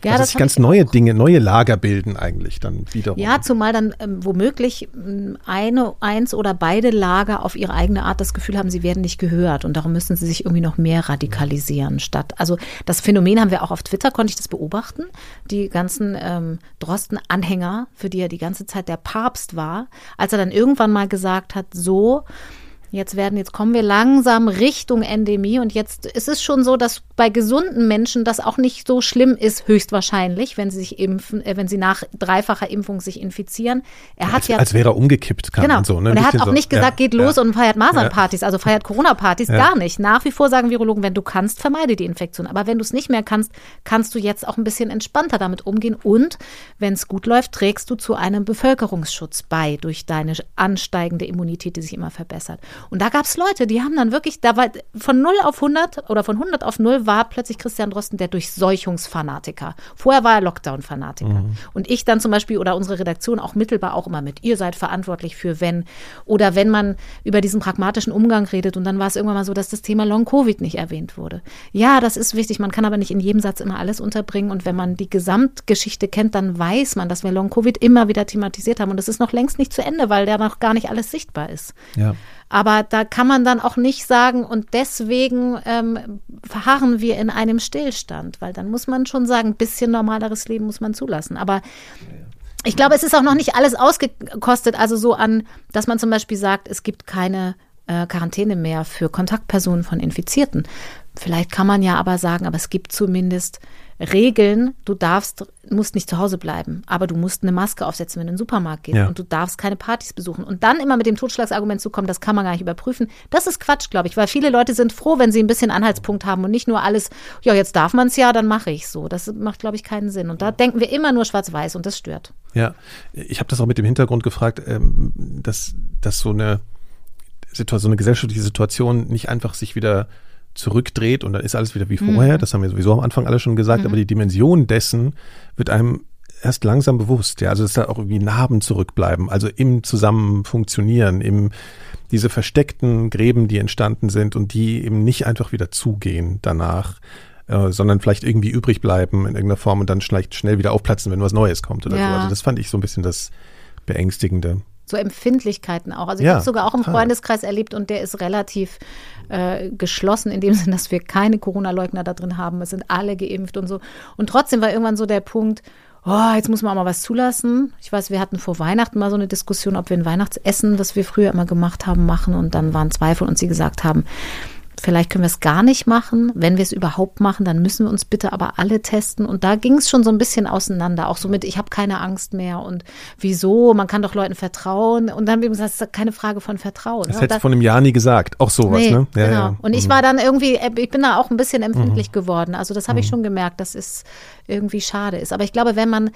B: Ja, dass sich ganz neue auch. Dinge, neue Lager bilden eigentlich dann wiederum.
A: Ja, zumal dann ähm, womöglich ähm, eine, eins oder beide Lager auf ihre eigene Art das Gefühl haben, sie werden nicht gehört und darum müssen sie sich irgendwie noch mehr radikalisieren statt. Also das Phänomen haben wir auch auf Twitter, konnte ich das beobachten. Die ganzen ähm, Drosten-Anhänger, für die er die ganze Zeit der Papst war, als er dann irgendwann mal gesagt hat, so, Jetzt werden, jetzt kommen wir langsam Richtung Endemie und jetzt ist es schon so, dass bei gesunden Menschen das auch nicht so schlimm ist, höchstwahrscheinlich, wenn sie sich impfen, äh, wenn sie nach dreifacher Impfung sich infizieren.
B: Er hat als, ja als wäre er umgekippt,
A: kann genau. man so. Ne? Und er hat auch so, nicht gesagt, ja, geht los ja, und feiert Masernpartys, also feiert Corona-Partys, gar nicht. Nach wie vor sagen Virologen, wenn du kannst, vermeide die Infektion. Aber wenn du es nicht mehr kannst, kannst du jetzt auch ein bisschen entspannter damit umgehen und wenn es gut läuft, trägst du zu einem Bevölkerungsschutz bei durch deine ansteigende Immunität, die sich immer verbessert. Und da gab es Leute, die haben dann wirklich, da war von 0 auf 100 oder von 100 auf 0 war plötzlich Christian Drosten der Durchseuchungsfanatiker. Vorher war er Lockdown-Fanatiker. Mhm. Und ich dann zum Beispiel oder unsere Redaktion auch mittelbar auch immer mit, ihr seid verantwortlich für wenn. Oder wenn man über diesen pragmatischen Umgang redet und dann war es irgendwann mal so, dass das Thema Long-Covid nicht erwähnt wurde. Ja, das ist wichtig, man kann aber nicht in jedem Satz immer alles unterbringen. Und wenn man die Gesamtgeschichte kennt, dann weiß man, dass wir Long-Covid immer wieder thematisiert haben. Und das ist noch längst nicht zu Ende, weil da noch gar nicht alles sichtbar ist.
B: Ja.
A: Aber da kann man dann auch nicht sagen, und deswegen ähm, verharren wir in einem Stillstand, weil dann muss man schon sagen, ein bisschen normaleres Leben muss man zulassen. Aber ich glaube, es ist auch noch nicht alles ausgekostet, also so an, dass man zum Beispiel sagt, es gibt keine äh, Quarantäne mehr für Kontaktpersonen von Infizierten. Vielleicht kann man ja aber sagen, aber es gibt zumindest Regeln, du darfst, musst nicht zu Hause bleiben, aber du musst eine Maske aufsetzen, wenn du in den Supermarkt gehst ja. und du darfst keine Partys besuchen. Und dann immer mit dem Totschlagsargument zu kommen, das kann man gar nicht überprüfen, das ist Quatsch, glaube ich, weil viele Leute sind froh, wenn sie ein bisschen Anhaltspunkt haben und nicht nur alles, ja, jetzt darf man es ja, dann mache ich so. Das macht, glaube ich, keinen Sinn. Und da denken wir immer nur schwarz-weiß und das stört.
B: Ja, ich habe das auch mit dem Hintergrund gefragt, ähm, dass, dass so eine Situation, so eine gesellschaftliche Situation nicht einfach sich wieder zurückdreht und dann ist alles wieder wie vorher. Mhm. Das haben wir sowieso am Anfang alle schon gesagt, mhm. aber die Dimension dessen wird einem erst langsam bewusst. Ja, also dass da auch irgendwie Narben zurückbleiben, also im Zusammen funktionieren, im diese versteckten Gräben, die entstanden sind und die eben nicht einfach wieder zugehen danach, äh, sondern vielleicht irgendwie übrig bleiben in irgendeiner Form und dann vielleicht schnell wieder aufplatzen, wenn was Neues kommt oder ja. so. Also das fand ich so ein bisschen das Beängstigende
A: so Empfindlichkeiten auch. Also ich ja, habe sogar auch im Freundeskreis erlebt und der ist relativ äh, geschlossen in dem *laughs* Sinn, dass wir keine Corona-Leugner da drin haben. Es sind alle geimpft und so. Und trotzdem war irgendwann so der Punkt, oh, jetzt muss man auch mal was zulassen. Ich weiß, wir hatten vor Weihnachten mal so eine Diskussion, ob wir ein Weihnachtsessen, das wir früher immer gemacht haben, machen. Und dann waren zwei von uns, die gesagt haben, Vielleicht können wir es gar nicht machen. Wenn wir es überhaupt machen, dann müssen wir uns bitte aber alle testen. Und da ging es schon so ein bisschen auseinander. Auch so mit, ich habe keine Angst mehr und wieso, man kann doch Leuten vertrauen. Und dann haben wir gesagt, das ist keine Frage von Vertrauen.
B: Das ne? hätte ich von einem Jahr nie gesagt. Auch sowas, nee, ne?
A: Ja, genau. Ja. Und ich mhm. war dann irgendwie, ich bin da auch ein bisschen empfindlich mhm. geworden. Also das habe ich mhm. schon gemerkt, dass es irgendwie schade ist. Aber ich glaube, wenn man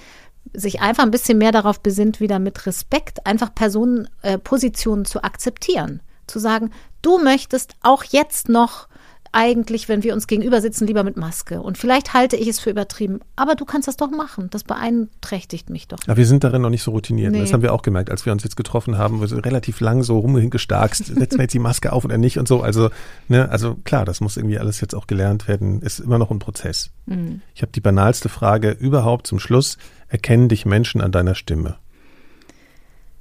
A: sich einfach ein bisschen mehr darauf besinnt, wieder mit Respekt einfach Personenpositionen äh, zu akzeptieren zu sagen, du möchtest auch jetzt noch eigentlich, wenn wir uns gegenüber sitzen, lieber mit Maske. Und vielleicht halte ich es für übertrieben, aber du kannst das doch machen. Das beeinträchtigt mich doch.
B: Ja, wir sind darin noch nicht so routiniert. Nee. Das haben wir auch gemerkt, als wir uns jetzt getroffen haben. Wir sind relativ lang so rumgestarkst, *laughs* setzen wir jetzt die Maske auf oder nicht und so. Also, ne, also klar, das muss irgendwie alles jetzt auch gelernt werden. Ist immer noch ein Prozess. Mhm. Ich habe die banalste Frage überhaupt zum Schluss. Erkennen dich Menschen an deiner Stimme?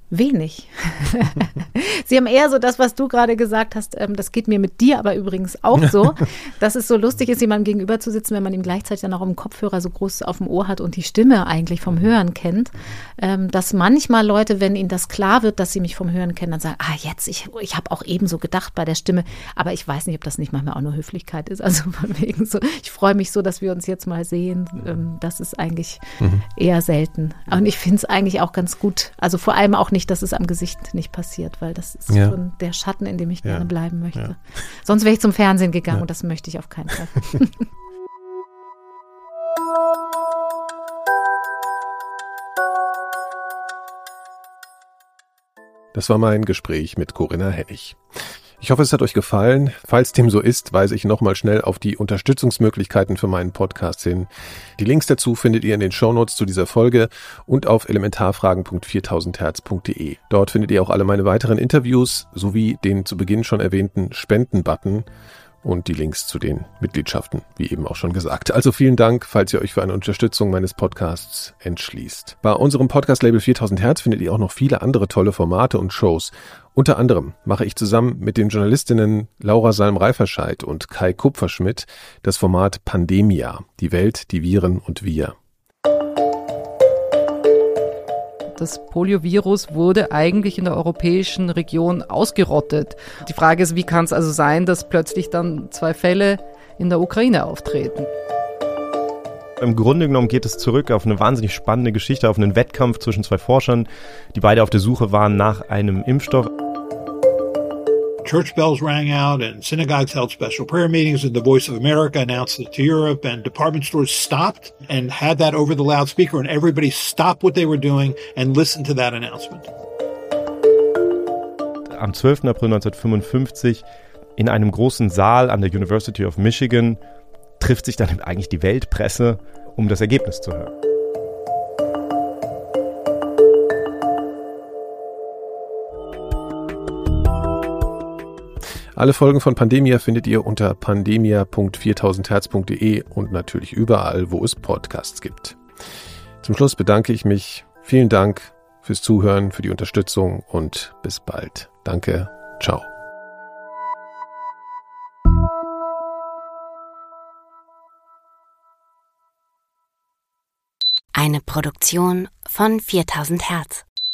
A: Wenig. *laughs* Sie haben eher so das, was du gerade gesagt hast, ähm, das geht mir mit dir aber übrigens auch so, *laughs* dass es so lustig ist, jemandem gegenüber zu sitzen, wenn man ihm gleichzeitig dann auch im Kopfhörer so groß auf dem Ohr hat und die Stimme eigentlich vom Hören kennt, ähm, dass manchmal Leute, wenn ihnen das klar wird, dass sie mich vom Hören kennen, dann sagen, ah jetzt, ich, ich habe auch eben so gedacht bei der Stimme, aber ich weiß nicht, ob das nicht manchmal auch nur Höflichkeit ist. *laughs* Also von wegen so, ich freue mich so, dass wir uns jetzt mal sehen. Ähm, das ist eigentlich mhm. eher selten. Und ich finde es eigentlich auch ganz gut. Also vor allem auch nicht, dass es am Gesicht nicht passiert, weil das ist ja. schon der Schatten, in dem ich ja. gerne bleiben möchte. Ja. Sonst wäre ich zum Fernsehen gegangen und das möchte ich auf keinen Fall. *laughs*
B: Das war mein Gespräch mit Corinna Hennig. Ich hoffe, es hat euch gefallen. Falls dem so ist, weise ich nochmal schnell auf die Unterstützungsmöglichkeiten für meinen Podcast hin. Die Links dazu findet ihr in den Shownotes zu dieser Folge und auf elementarfragen.4000herz.de. Dort findet ihr auch alle meine weiteren Interviews sowie den zu Beginn schon erwähnten Spenden-Button und die Links zu den Mitgliedschaften, wie eben auch schon gesagt. Also vielen Dank, falls ihr euch für eine Unterstützung meines Podcasts entschließt. Bei unserem Podcast-Label 4000 Hertz findet ihr auch noch viele andere tolle Formate und Shows. Unter anderem mache ich zusammen mit den Journalistinnen Laura Salm-Reiferscheid und Kai Kupferschmidt das Format Pandemia, die Welt, die Viren und wir.
D: Das Poliovirus wurde eigentlich in der europäischen Region ausgerottet. Die Frage ist, wie kann es also sein, dass plötzlich dann zwei Fälle in der Ukraine auftreten?
E: Im Grunde genommen geht es zurück auf eine wahnsinnig spannende Geschichte, auf einen Wettkampf zwischen zwei Forschern, die beide auf der Suche waren nach einem Impfstoff.
F: Church bells rang out and synagogues held special prayer meetings and the voice of america announced it to europe and department stores stopped and had that over the loudspeaker and everybody stopped what they were doing and listened to that announcement
E: am 12. april 1955 in einem großen saal an der university of michigan trifft sich dann eigentlich die weltpresse um das ergebnis zu hören
B: Alle Folgen von Pandemia findet ihr unter pandemia.4000herz.de und natürlich überall, wo es Podcasts gibt. Zum Schluss bedanke ich mich. Vielen Dank fürs Zuhören, für die Unterstützung und bis bald. Danke. Ciao.
G: Eine Produktion von 4000 Hertz.